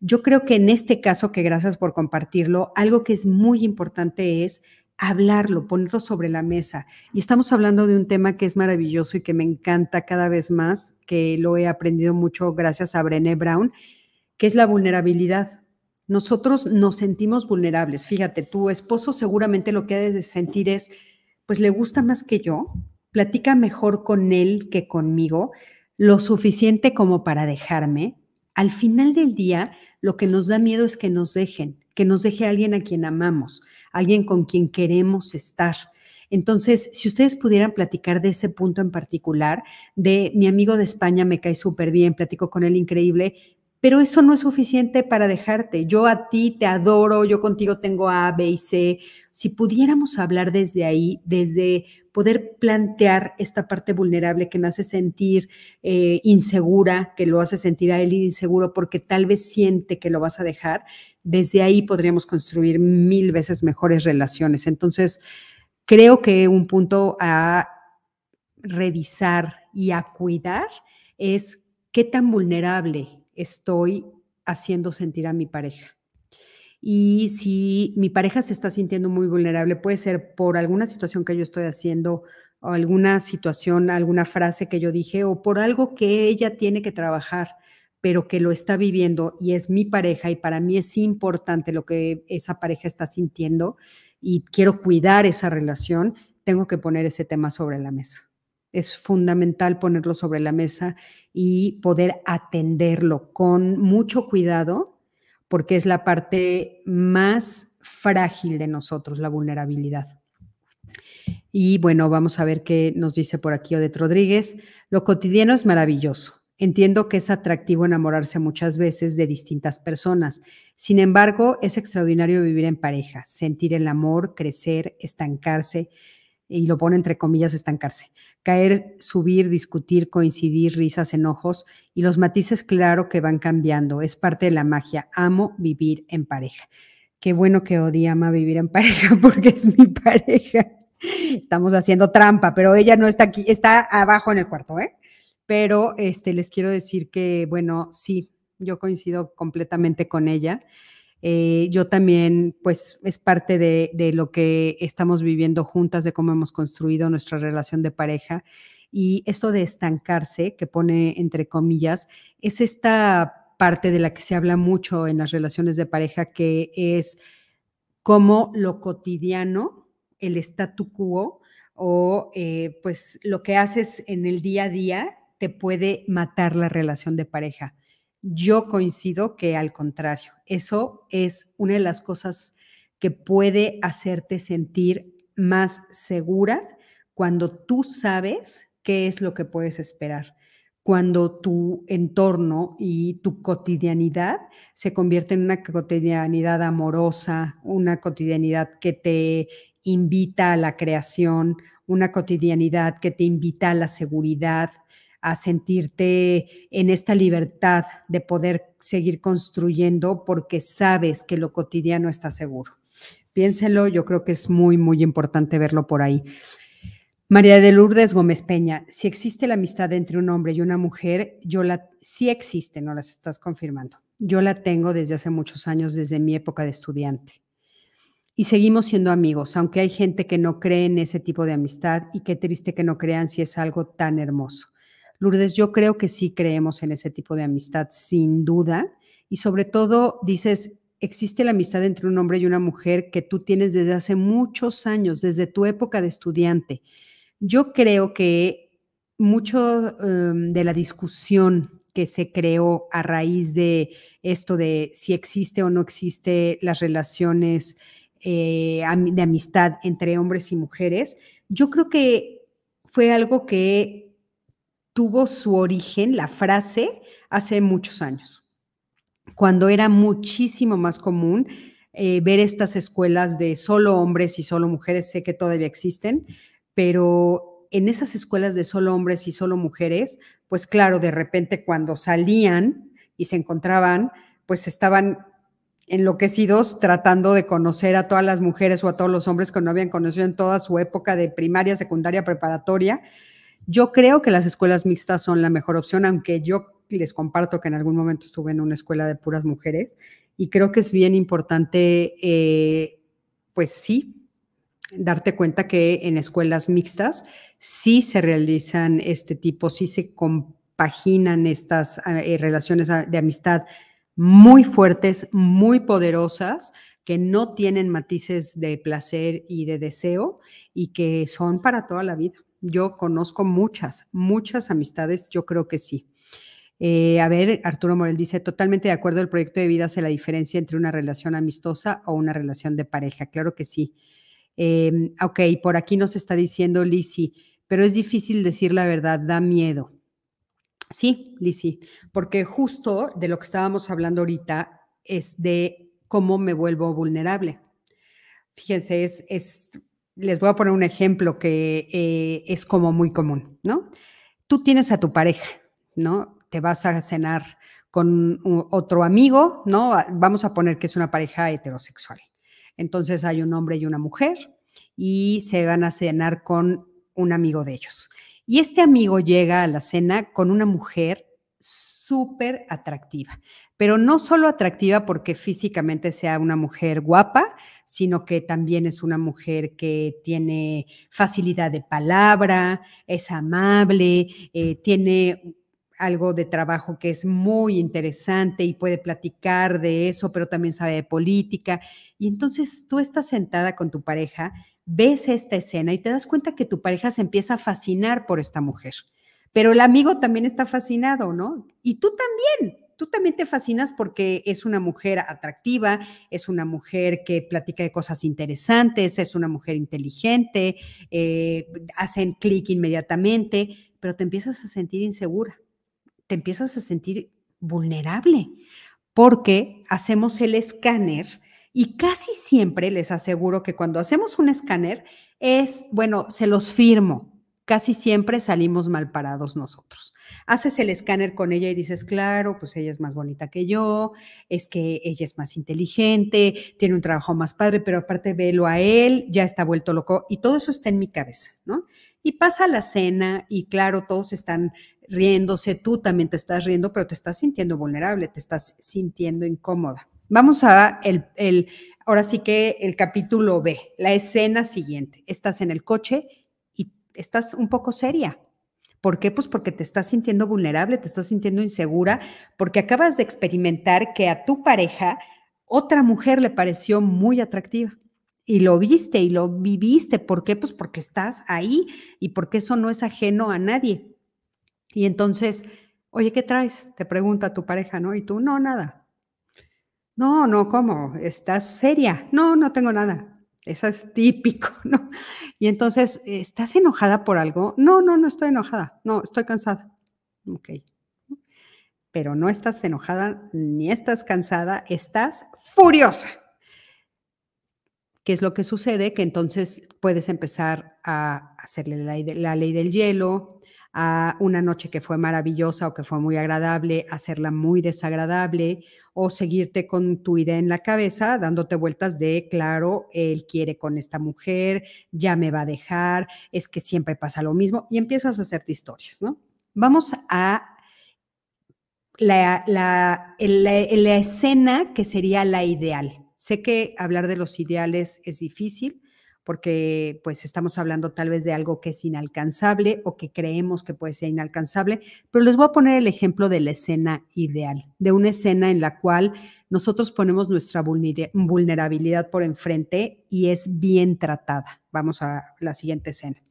Yo creo que en este caso, que gracias por compartirlo, algo que es muy importante es hablarlo, ponerlo sobre la mesa. Y estamos hablando de un tema que es maravilloso y que me encanta cada vez más, que lo he aprendido mucho gracias a Brené Brown, que es la vulnerabilidad. Nosotros nos sentimos vulnerables. Fíjate, tu esposo seguramente lo que ha de sentir es, pues le gusta más que yo, platica mejor con él que conmigo, lo suficiente como para dejarme. Al final del día, lo que nos da miedo es que nos dejen, que nos deje alguien a quien amamos, alguien con quien queremos estar. Entonces, si ustedes pudieran platicar de ese punto en particular, de mi amigo de España me cae súper bien, platico con él increíble, pero eso no es suficiente para dejarte. Yo a ti te adoro, yo contigo tengo A, B y C. Si pudiéramos hablar desde ahí, desde poder plantear esta parte vulnerable que me hace sentir eh, insegura, que lo hace sentir a él inseguro porque tal vez siente que lo vas a dejar, desde ahí podríamos construir mil veces mejores relaciones. Entonces, creo que un punto a revisar y a cuidar es qué tan vulnerable estoy haciendo sentir a mi pareja. Y si mi pareja se está sintiendo muy vulnerable, puede ser por alguna situación que yo estoy haciendo o alguna situación, alguna frase que yo dije o por algo que ella tiene que trabajar pero que lo está viviendo y es mi pareja y para mí es importante lo que esa pareja está sintiendo y quiero cuidar esa relación, tengo que poner ese tema sobre la mesa. Es fundamental ponerlo sobre la mesa y poder atenderlo con mucho cuidado porque es la parte más frágil de nosotros, la vulnerabilidad. Y bueno, vamos a ver qué nos dice por aquí Odette Rodríguez. Lo cotidiano es maravilloso. Entiendo que es atractivo enamorarse muchas veces de distintas personas. Sin embargo, es extraordinario vivir en pareja, sentir el amor, crecer, estancarse, y lo pone entre comillas, estancarse. Caer, subir, discutir, coincidir, risas, enojos y los matices, claro que van cambiando. Es parte de la magia. Amo vivir en pareja. Qué bueno que Odi ama vivir en pareja porque es mi pareja. Estamos haciendo trampa, pero ella no está aquí, está abajo en el cuarto, ¿eh? pero este, les quiero decir que, bueno, sí, yo coincido completamente con ella. Eh, yo también, pues, es parte de, lo que estamos viviendo juntas, de cómo hemos construido nuestra relación de pareja. Y esto de estancarse, que pone entre comillas, es esta parte de la que se habla mucho en las relaciones de pareja, que es cómo lo cotidiano, el statu quo, o eh, pues lo que haces en el día a día te puede matar la relación de pareja. Yo coincido que al contrario, eso es una de las cosas que puede hacerte sentir más segura cuando tú sabes qué es lo que puedes esperar, cuando tu entorno y tu cotidianidad se convierte en una cotidianidad amorosa, una cotidianidad que te invita a la creación, una cotidianidad que te invita a la seguridad, a sentirte en esta libertad de poder seguir construyendo porque sabes que lo cotidiano está seguro. Piénselo, yo creo que es muy, muy importante verlo por ahí. María de Lourdes Gómez Peña, si existe la amistad entre un hombre y una mujer, yo la, sí existe, no las estás confirmando. Yo la tengo desde hace muchos años, desde mi época de estudiante. Y seguimos siendo amigos, aunque hay gente que no cree en ese tipo de amistad y qué triste que no crean si es algo tan hermoso. Lourdes, yo creo que sí creemos en ese tipo de amistad, sin duda. Y sobre todo, dices, existe la amistad entre un hombre y una mujer que tú tienes desde hace muchos años, desde tu época de estudiante. Yo creo que mucho em, de la discusión que se creó a raíz de esto de si existe o no existe las relaciones eh, de amistad entre hombres y mujeres, yo creo que fue algo que tuvo su origen, la frase, hace muchos años, cuando era muchísimo más común eh, ver estas escuelas de solo hombres y solo mujeres, sé que todavía existen, pero en esas escuelas de solo hombres y solo mujeres, pues claro, de repente cuando salían y se encontraban, pues estaban enloquecidos tratando de conocer a todas las mujeres o a todos los hombres que no habían conocido en toda su época de primaria, secundaria, preparatoria. Yo creo que las escuelas mixtas son la mejor opción, aunque yo les comparto que en algún momento estuve en una escuela de puras mujeres y creo que es bien importante, eh, pues sí, darte cuenta que en escuelas mixtas sí se realizan este tipo, sí se compaginan estas eh, relaciones de amistad muy fuertes, muy poderosas, que no tienen matices de placer y de deseo y que son para toda la vida. Yo conozco muchas, muchas amistades, yo creo que sí. Eh, a ver, Arturo Morel dice, totalmente de acuerdo, el proyecto de vida hace la diferencia entre una relación amistosa o una relación de pareja. Claro que sí. Em, ok, por aquí nos está diciendo Lisi, pero es difícil decir la verdad, da miedo. Sí, Lisi, porque justo de lo que estábamos hablando ahorita es de cómo me vuelvo vulnerable. Fíjense, es, es les voy a poner un ejemplo que eh, es como muy común, ¿no? Tú tienes a tu pareja, ¿no? te vas a cenar con otro amigo, ¿no? Vamos a poner que es una pareja heterosexual. Entonces hay un hombre y una mujer y se van a cenar con un amigo de ellos. Y este amigo llega a la cena con una mujer súper atractiva, pero no solo atractiva porque físicamente sea una mujer guapa, sino que también es una mujer que tiene facilidad de palabra, es amable, eh, tiene algo de trabajo que es muy interesante y puede platicar de eso, pero también sabe de política. Y entonces tú estás sentada con tu pareja, ves esta escena y te das cuenta que tu pareja se empieza a fascinar por esta mujer. Pero el amigo también está fascinado, ¿no? Y tú también, tú también te fascinas porque es una mujer atractiva, es una mujer que platica de cosas interesantes, es una mujer inteligente, eh, hacen clic inmediatamente, pero te empiezas a sentir insegura te empiezas a sentir vulnerable porque hacemos el escáner y casi siempre les aseguro que cuando hacemos un escáner es, bueno, se los firmo, casi siempre salimos mal parados nosotros. Haces el escáner con ella y dices, claro, pues ella es más bonita que yo, es que ella es más inteligente, tiene un trabajo más padre, pero aparte velo a él, ya está vuelto loco y todo eso está en mi cabeza, ¿no? Y pasa la cena y claro, todos están riéndose, tú también te estás riendo, pero te estás sintiendo vulnerable, te estás sintiendo incómoda. Vamos a el, el, ahora sí que el capítulo B, la escena siguiente. Estás en el coche estás un poco seria. ¿Por qué? Pues porque te estás sintiendo vulnerable, te estás sintiendo insegura, porque acabas de experimentar que a tu pareja otra mujer le pareció muy atractiva. Y lo viste y lo viviste. ¿Por qué? Pues porque estás ahí y porque eso no es ajeno a nadie. Y entonces, oye, ¿qué traes? Te pregunta tu pareja, ¿no? Y tú, no, nada. No, no, ¿cómo? ¿Estás seria? No, no tengo nada. Eso es típico, ¿no? Y entonces, ¿estás enojada por algo? No, no, no estoy enojada. No, estoy cansada. Ok. Pero no estás enojada ni estás cansada, estás furiosa. ¿Qué es lo que sucede? Que entonces puedes empezar a hacerle la, la ley del hielo, a una noche que fue maravillosa o que fue muy agradable, hacerla muy desagradable o seguirte con tu idea en la cabeza, dándote vueltas de, claro, él quiere con esta mujer, ya me va a dejar, es que siempre pasa lo mismo y empiezas a hacerte historias, ¿no? Vamos a la, la, la escena que sería la ideal. Sé que hablar de los ideales es difícil, porque pues estamos hablando tal vez de algo que es inalcanzable o que creemos que puede ser inalcanzable, pero les voy a poner el ejemplo de la escena ideal, de una escena en la cual nosotros ponemos nuestra vulnerabilidad por enfrente y es bien tratada. Vamos a la siguiente escena.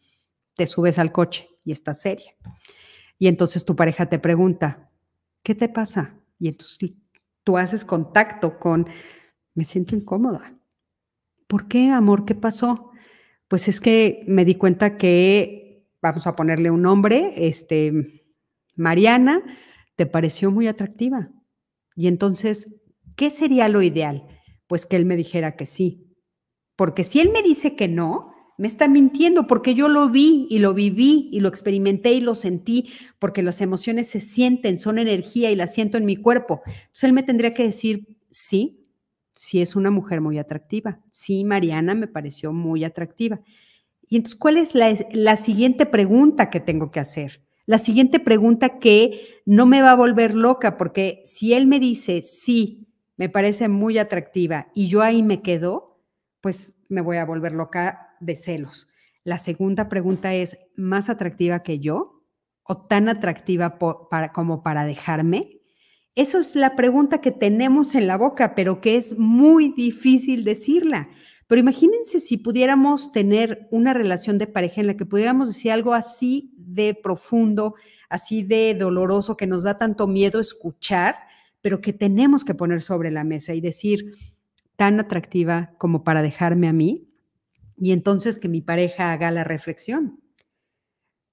Te subes al coche y estás seria. Y entonces tu pareja te pregunta, ¿qué te pasa? Y entonces tú haces contacto con, me siento incómoda ¿Por qué, amor? ¿Qué pasó? Pues es que me di cuenta que, vamos a ponerle un nombre, este, Mariana te pareció muy atractiva. Y entonces, ¿qué sería lo ideal? Pues que él me dijera que sí. Porque si él me dice que no, me está mintiendo porque yo lo vi y lo viví y lo experimenté y lo sentí, porque las emociones se sienten, son energía y las siento en mi cuerpo. Entonces él me tendría que decir, sí, sí es una mujer muy atractiva. Sí, Mariana me pareció muy atractiva. Y entonces, ¿cuál es la, la siguiente pregunta que tengo que hacer? La siguiente pregunta que no me va a volver loca, porque si él me dice, sí, me parece muy atractiva y yo ahí me quedo, pues me voy a volver loca de celos. La segunda pregunta es, ¿más atractiva que yo? ¿O tan atractiva como para dejarme? Eso es la pregunta que tenemos en la boca, pero que es muy difícil decirla. Pero imagínense si pudiéramos tener una relación de pareja en la que pudiéramos decir algo así de profundo, así de doloroso, que nos da tanto miedo escuchar, pero que tenemos que poner sobre la mesa y decir, tan atractiva como para dejarme a mí, y entonces que mi pareja haga la reflexión.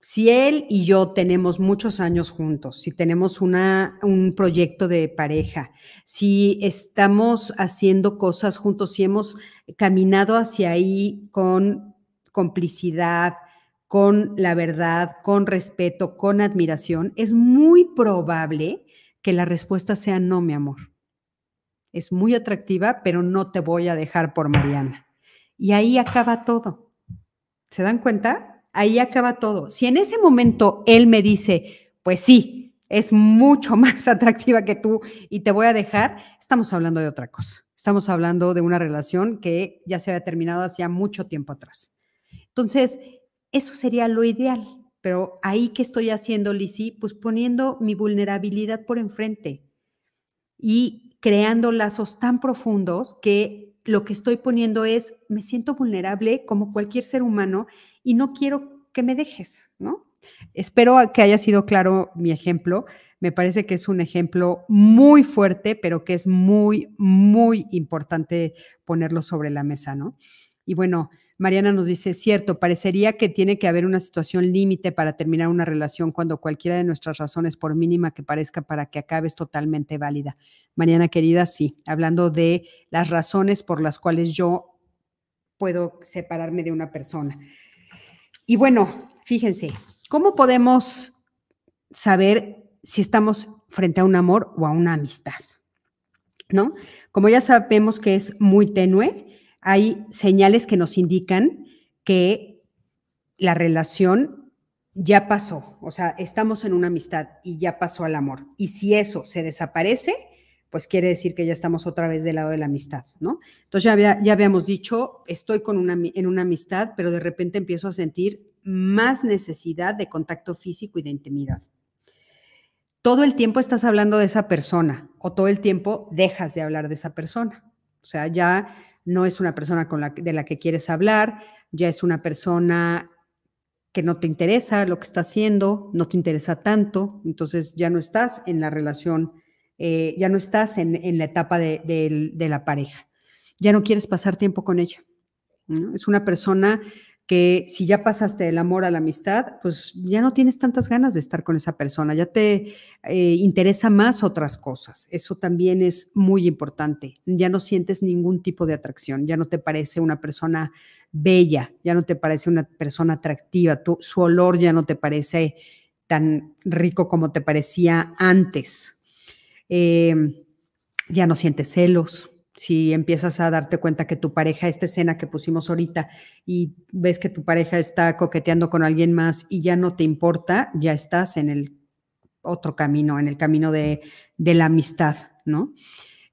Si él y yo tenemos muchos años juntos, si tenemos una, un proyecto de pareja, si estamos haciendo cosas juntos, si hemos caminado hacia ahí con complicidad, con la verdad, con respeto, con admiración, es muy probable que la respuesta sea no, mi amor. Es muy atractiva, pero no te voy a dejar por Mariana. Y ahí acaba todo. ¿Se dan cuenta? Ahí acaba todo. Si en ese momento él me dice, pues sí, es mucho más atractiva que tú y te voy a dejar, estamos hablando de otra cosa. Estamos hablando de una relación que ya se había terminado hacía mucho tiempo atrás. Entonces, eso sería lo ideal. Pero ahí que estoy haciendo, Lisi, pues poniendo mi vulnerabilidad por enfrente y creando lazos tan profundos que lo que estoy poniendo es, me siento vulnerable como cualquier ser humano y no quiero que me dejes, ¿no? Espero que haya sido claro mi ejemplo. Me parece que es un ejemplo muy fuerte, pero que es muy, muy importante ponerlo sobre la mesa, ¿no? Y bueno, Mariana nos dice, cierto, parecería que tiene que haber una situación límite para terminar una relación cuando cualquiera de nuestras razones, por mínima que parezca, para que acabe es totalmente válida. Mariana querida, sí, hablando de las razones por las cuales yo puedo separarme de una persona. Y bueno, fíjense, ¿cómo podemos saber si estamos frente a un amor o a una amistad? ¿No? Como ya sabemos que es muy tenue, hay señales que nos indican que la relación ya pasó, o sea, estamos en una amistad y ya pasó al amor. Y si eso se desaparece, pues quiere decir que ya estamos otra vez del lado de la amistad, ¿no? Entonces ya, ya habíamos dicho, estoy con una, en una amistad, pero de repente empiezo a sentir más necesidad de contacto físico y de intimidad. Todo el tiempo estás hablando de esa persona o todo el tiempo dejas de hablar de esa persona. O sea, ya no es una persona con de la que quieres hablar, ya es una persona que no te interesa lo que está haciendo, no te interesa tanto, entonces ya no estás en la relación eh, ya no estás en, la etapa de, la pareja, ya no quieres pasar tiempo con ella. Es una persona que si ya pasaste del amor a la amistad, pues ya no tienes tantas ganas de estar con esa persona, ya te eh, interesa más otras cosas. Eso también es muy importante. Ya no sientes ningún tipo de atracción, ya no te parece una persona bella, ya no te parece una persona atractiva, su olor ya no te parece tan rico como te parecía antes. Em, ya no sientes celos. Si empiezas a darte cuenta que tu pareja, esta escena que pusimos ahorita, y ves que tu pareja está coqueteando con alguien más y ya no te importa, ya estás en el otro camino, en el camino de, la amistad, ¿no?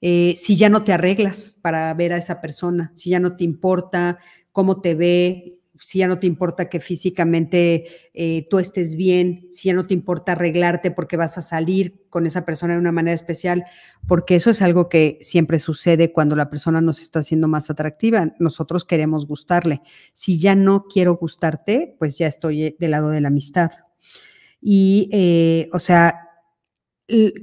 Eh, si ya no te arreglas para ver a esa persona, si ya no te importa cómo te ve, si ya no te importa que físicamente eh, tú estés bien, si ya no te importa arreglarte porque vas a salir con esa persona de una manera especial, porque eso es algo que siempre sucede cuando la persona nos está haciendo más atractiva. Nosotros queremos gustarle. Si ya no quiero gustarte, pues ya estoy eh, del lado de la amistad. Y, eh, o sea,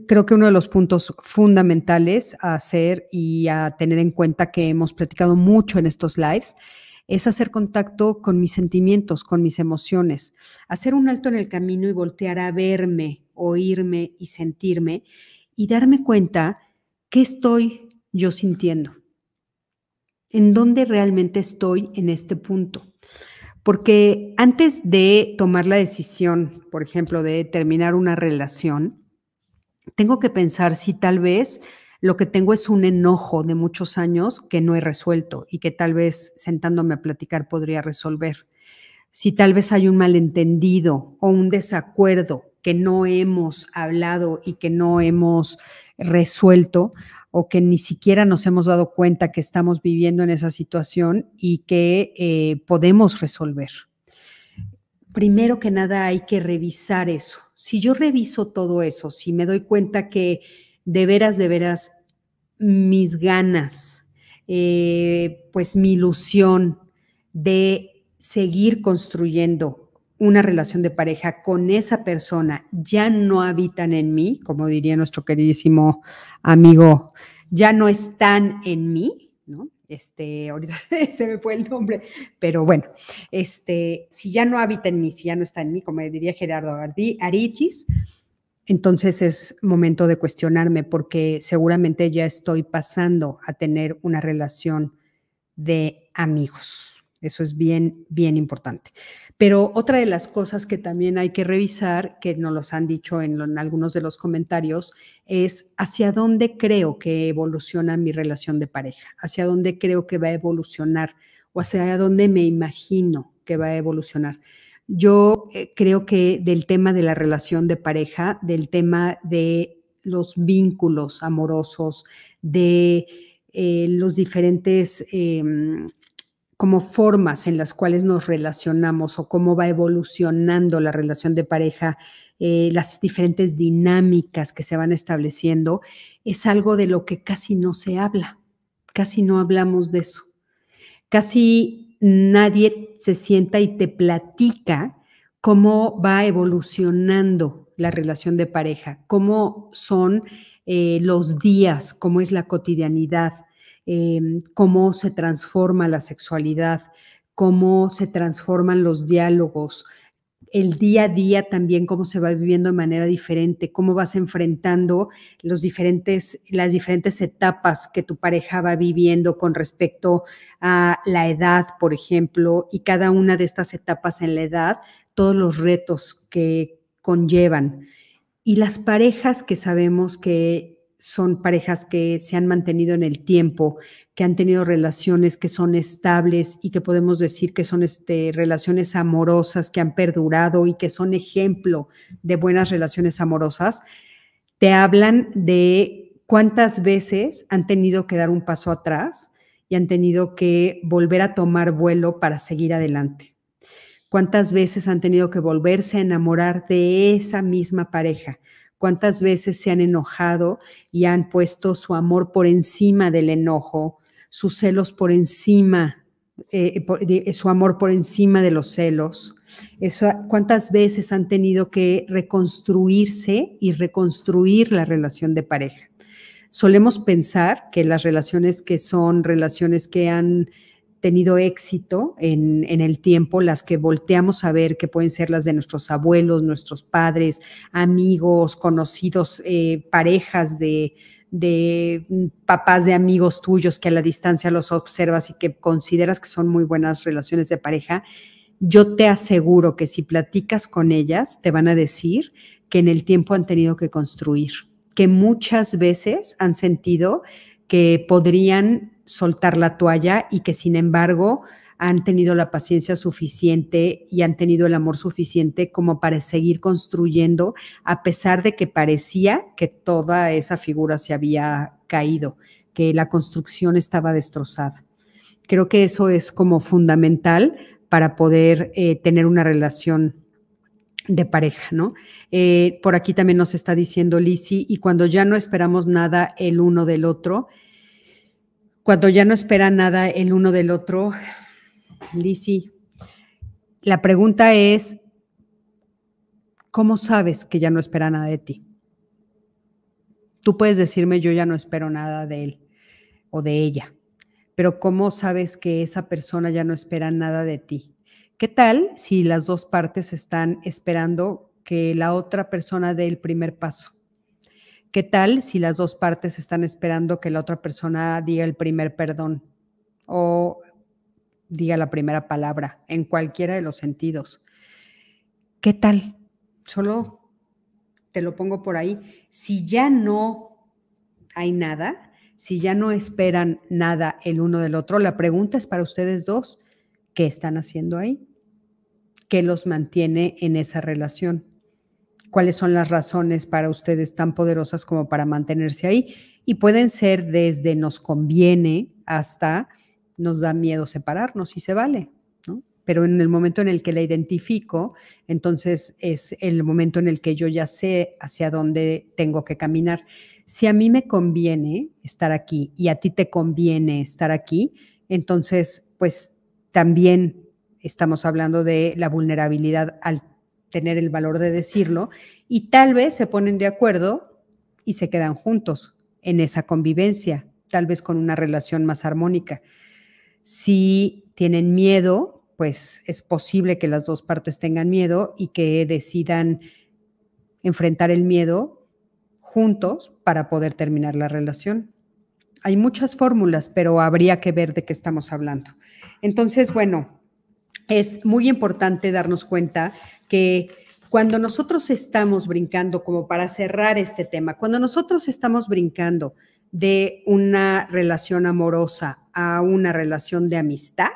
creo que uno de los puntos fundamentales a hacer y a tener en cuenta que hemos platicado mucho en estos lives es hacer contacto con mis sentimientos, con mis emociones, hacer un alto en el camino y voltear a verme, oírme y sentirme y darme cuenta qué estoy yo sintiendo, en dónde realmente estoy en este punto. Porque antes de tomar la decisión, por ejemplo, de terminar una relación, tengo que pensar si tal vez lo que tengo es un enojo de muchos años que no he resuelto y que tal vez sentándome a platicar podría resolver. Si tal vez hay un malentendido o un desacuerdo que no hemos hablado y que no hemos resuelto o que ni siquiera nos hemos dado cuenta que estamos viviendo en esa situación y que eh, podemos resolver. Primero que nada hay que revisar eso. Si yo reviso todo eso, si me doy cuenta que de veras, de veras, mis ganas, eh, pues mi ilusión de seguir construyendo una relación de pareja con esa persona ya no habitan en mí, como diría nuestro queridísimo amigo, ya no están en mí, ¿no? Este, ahorita se me fue el nombre, pero bueno, este, si ya no habita en mí, si ya no está en mí, como diría Gerardo Arichis, entonces es momento de cuestionarme porque seguramente ya estoy pasando a tener una relación de amigos. Eso es bien, bien importante. Pero otra de las cosas que también hay que revisar, que nos los han dicho en, algunos de los comentarios, es hacia dónde creo que evoluciona mi relación de pareja, hacia dónde creo que va a evolucionar o hacia dónde me imagino que va a evolucionar. Yo eh, creo que del tema de la relación de pareja, del tema de los vínculos amorosos, de eh, los diferentes em, como formas en las cuales nos relacionamos o cómo va evolucionando la relación de pareja, eh, las diferentes dinámicas que se van estableciendo, es algo de lo que casi no se habla, casi no hablamos de eso. Casi nadie se sienta y te platica cómo va evolucionando la relación de pareja, cómo son eh, los días, cómo es la cotidianidad, em, cómo se transforma la sexualidad, cómo se transforman los diálogos, el día a día también cómo se va viviendo de manera diferente, cómo vas enfrentando los diferentes, las diferentes etapas que tu pareja va viviendo con respecto a la edad, por ejemplo, y cada una de estas etapas en la edad, todos los retos que conllevan. Y las parejas que sabemos que son parejas que se han mantenido en el tiempo, que han tenido relaciones que son estables y que podemos decir que son este, relaciones amorosas que han perdurado y que son ejemplo de buenas relaciones amorosas, te hablan de cuántas veces han tenido que dar un paso atrás y han tenido que volver a tomar vuelo para seguir adelante. Cuántas veces han tenido que volverse a enamorar de esa misma pareja cuántas veces se han enojado y han puesto su amor por encima del enojo, sus celos por encima, eh, su amor por encima de los celos. cuántas veces han tenido que reconstruirse y reconstruir la relación de pareja. Solemos pensar que las relaciones que son relaciones que han tenido éxito en, el tiempo, las que volteamos a ver, que pueden ser las de nuestros abuelos, nuestros padres, amigos, conocidos, eh, parejas de, de papás de amigos tuyos que a la distancia los observas y que consideras que son muy buenas relaciones de pareja, yo te aseguro que si platicas con ellas, te van a decir que en el tiempo han tenido que construir, que muchas veces han sentido que podrían soltar la toalla y que sin embargo han tenido la paciencia suficiente y han tenido el amor suficiente como para seguir construyendo, a pesar de que parecía que toda esa figura se había caído, que la construcción estaba destrozada. Creo que eso es como fundamental para poder eh, tener una relación de pareja, ¿no? Eh, por aquí también nos está diciendo Lisi, y cuando ya no esperamos nada el uno del otro, cuando ya no espera nada el uno del otro, Lisi, la pregunta es, ¿cómo sabes que ya no espera nada de ti? Tú puedes decirme, yo ya no espero nada de él o de ella, pero ¿cómo sabes que esa persona ya no espera nada de ti? ¿Qué tal si las dos partes están esperando que la otra persona dé el primer paso? ¿Qué tal si las dos partes están esperando que la otra persona diga el primer perdón o diga la primera palabra en cualquiera de los sentidos? ¿Qué tal? Solo te lo pongo por ahí. Si ya no hay nada, si ya no esperan nada el uno del otro, la pregunta es para ustedes dos, ¿qué están haciendo ahí? ¿Qué los mantiene en esa relación? ¿Cuáles son las razones para ustedes tan poderosas como para mantenerse ahí? Y pueden ser desde nos conviene hasta nos da miedo separarnos y se vale, ¿no? Pero en el momento en el que la identifico, entonces es el momento en el que yo ya sé hacia dónde tengo que caminar si a mí me conviene estar aquí y a ti te conviene estar aquí, entonces, pues también estamos hablando de la vulnerabilidad al tener el valor de decirlo y tal vez se ponen de acuerdo y se quedan juntos en esa convivencia, tal vez con una relación más armónica. Si tienen miedo, pues es posible que las dos partes tengan miedo y que decidan enfrentar el miedo juntos para poder terminar la relación. Hay muchas fórmulas, pero habría que ver de qué estamos hablando. Entonces, bueno, es muy importante darnos cuenta que cuando nosotros estamos brincando, como para cerrar este tema, cuando nosotros estamos brincando de una relación amorosa a una relación de amistad,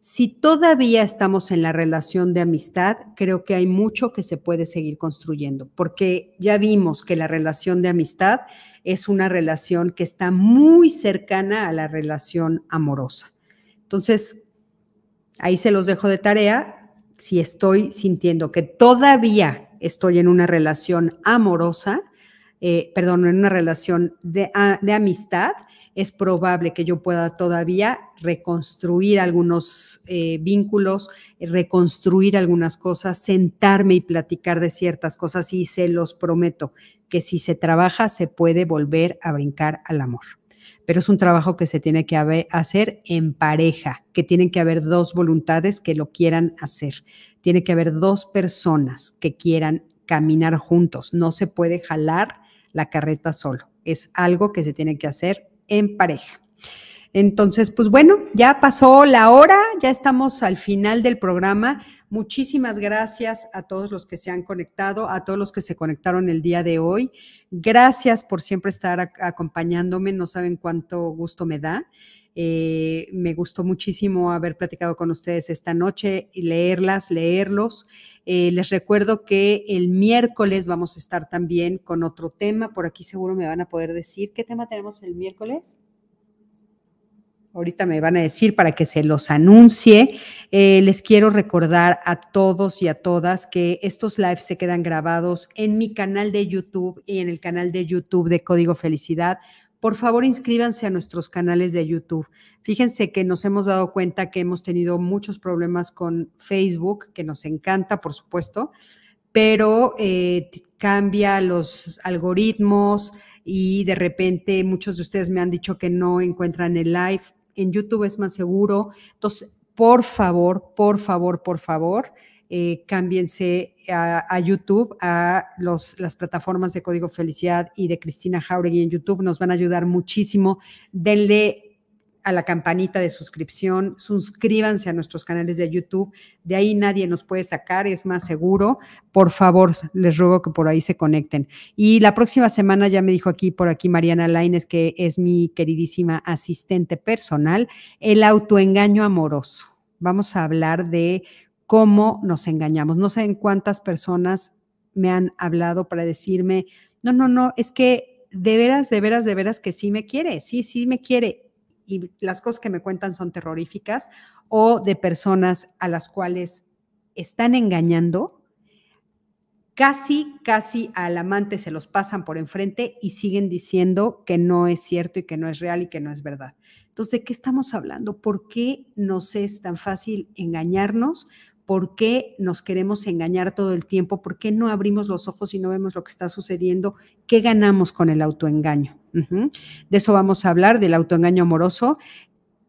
si todavía estamos en la relación de amistad, creo que hay mucho que se puede seguir construyendo, porque ya vimos que la relación de amistad es una relación que está muy cercana a la relación amorosa. Entonces, ahí se los dejo de tarea. Si estoy sintiendo que todavía estoy en una relación amorosa, eh, perdón, en una relación de, de amistad, es probable que yo pueda todavía reconstruir algunos eh, vínculos, reconstruir algunas cosas, sentarme y platicar de ciertas cosas y se los prometo que si se trabaja se puede volver a brincar al amor. Pero es un trabajo que se tiene que hacer en pareja, que tienen que haber dos voluntades que lo quieran hacer. Tiene que haber dos personas que quieran caminar juntos. No se puede jalar la carreta solo. Es algo que se tiene que hacer en pareja. Entonces, pues bueno, ya pasó la hora, ya estamos al final del programa. Muchísimas gracias a todos los que se han conectado, a todos los que se conectaron el día de hoy. Gracias por siempre estar acompañándome, no saben cuánto gusto me da. Eh, me gustó muchísimo haber platicado con ustedes esta noche y leerlas, leerlos. Eh, les recuerdo que el miércoles vamos a estar también con otro tema. Por aquí seguro me van a poder decir qué tema tenemos el miércoles. Ahorita me van a decir para que se los anuncie. Eh, les quiero recordar a todos y a todas que estos lives se quedan grabados en mi canal de YouTube y en el canal de YouTube de Código Felicidad. Por favor, inscríbanse a nuestros canales de YouTube. Fíjense que nos hemos dado cuenta que hemos tenido muchos problemas con Facebook, que nos encanta, por supuesto, pero eh, cambia los algoritmos y de repente muchos de ustedes me han dicho que no encuentran el live. En YouTube es más seguro. Entonces, por favor, por favor, por favor, eh, cámbiense a, YouTube, a los, las plataformas de Código Felicidad y de Cristina Jauregui en YouTube. Nos van a ayudar muchísimo. Denle a la campanita de suscripción, suscríbanse a nuestros canales de YouTube, de ahí nadie nos puede sacar, es más seguro. Por favor, les ruego que por ahí se conecten. Y la próxima semana ya me dijo aquí, por aquí Mariana Laines, que es mi queridísima asistente personal, el autoengaño amoroso. Vamos a hablar de cómo nos engañamos. No sé en cuántas personas me han hablado para decirme, no, no, no, es que de veras, de veras, de veras que sí me quiere, sí, sí me quiere y las cosas que me cuentan son terroríficas, o de personas a las cuales están engañando, casi, casi al amante se los pasan por enfrente y siguen diciendo que no es cierto y que no es real y que no es verdad. Entonces, ¿de qué estamos hablando? ¿Por qué nos es tan fácil engañarnos? ¿Por qué nos queremos engañar todo el tiempo? ¿Por qué no abrimos los ojos y no vemos lo que está sucediendo? ¿Qué ganamos con el autoengaño? De eso vamos a hablar, del autoengaño amoroso.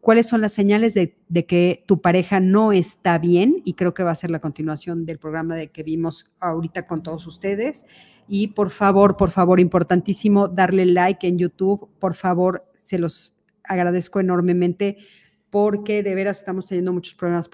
cuáles son las señales de, que tu pareja no está bien y creo que va a ser la continuación del programa de que vimos ahorita con todos ustedes. Y por favor, por favor, importantísimo, darle like en YouTube, por favor, se los agradezco enormemente porque de veras estamos teniendo muchos problemas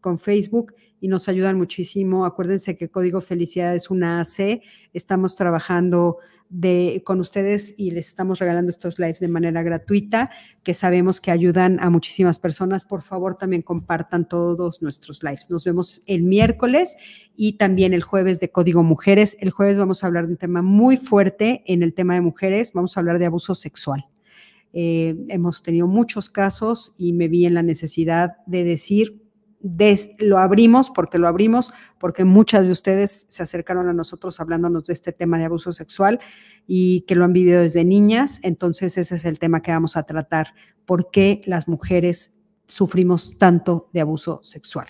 con Facebook y nos ayudan muchísimo. Acuérdense que Código Felicidad es una AC. Estamos trabajando de, con ustedes y les estamos regalando estos lives de manera gratuita, que sabemos que ayudan a muchísimas personas. Por favor, también compartan todos nuestros lives. Nos vemos el miércoles y también el jueves de Código Mujeres. El jueves vamos a hablar de un tema muy fuerte en el tema de mujeres. Vamos a hablar de abuso sexual. Eh, hemos tenido muchos casos y me vi en la necesidad de decir, lo abrimos porque lo abrimos, porque muchas de ustedes se acercaron a nosotros hablándonos de este tema de abuso sexual y que lo han vivido desde niñas. Entonces ese es el tema que vamos a tratar. ¿Por qué las mujeres sufrimos tanto de abuso sexual?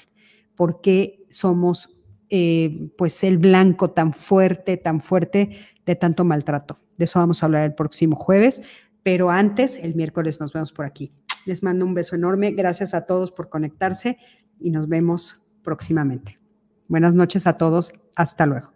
¿Por qué somos eh, pues el blanco tan fuerte, tan fuerte de tanto maltrato? De eso vamos a hablar el próximo jueves, pero antes, el miércoles nos vemos por aquí. Les mando un beso enorme. Gracias a todos por conectarse y nos vemos próximamente. Buenas noches a todos. Hasta luego.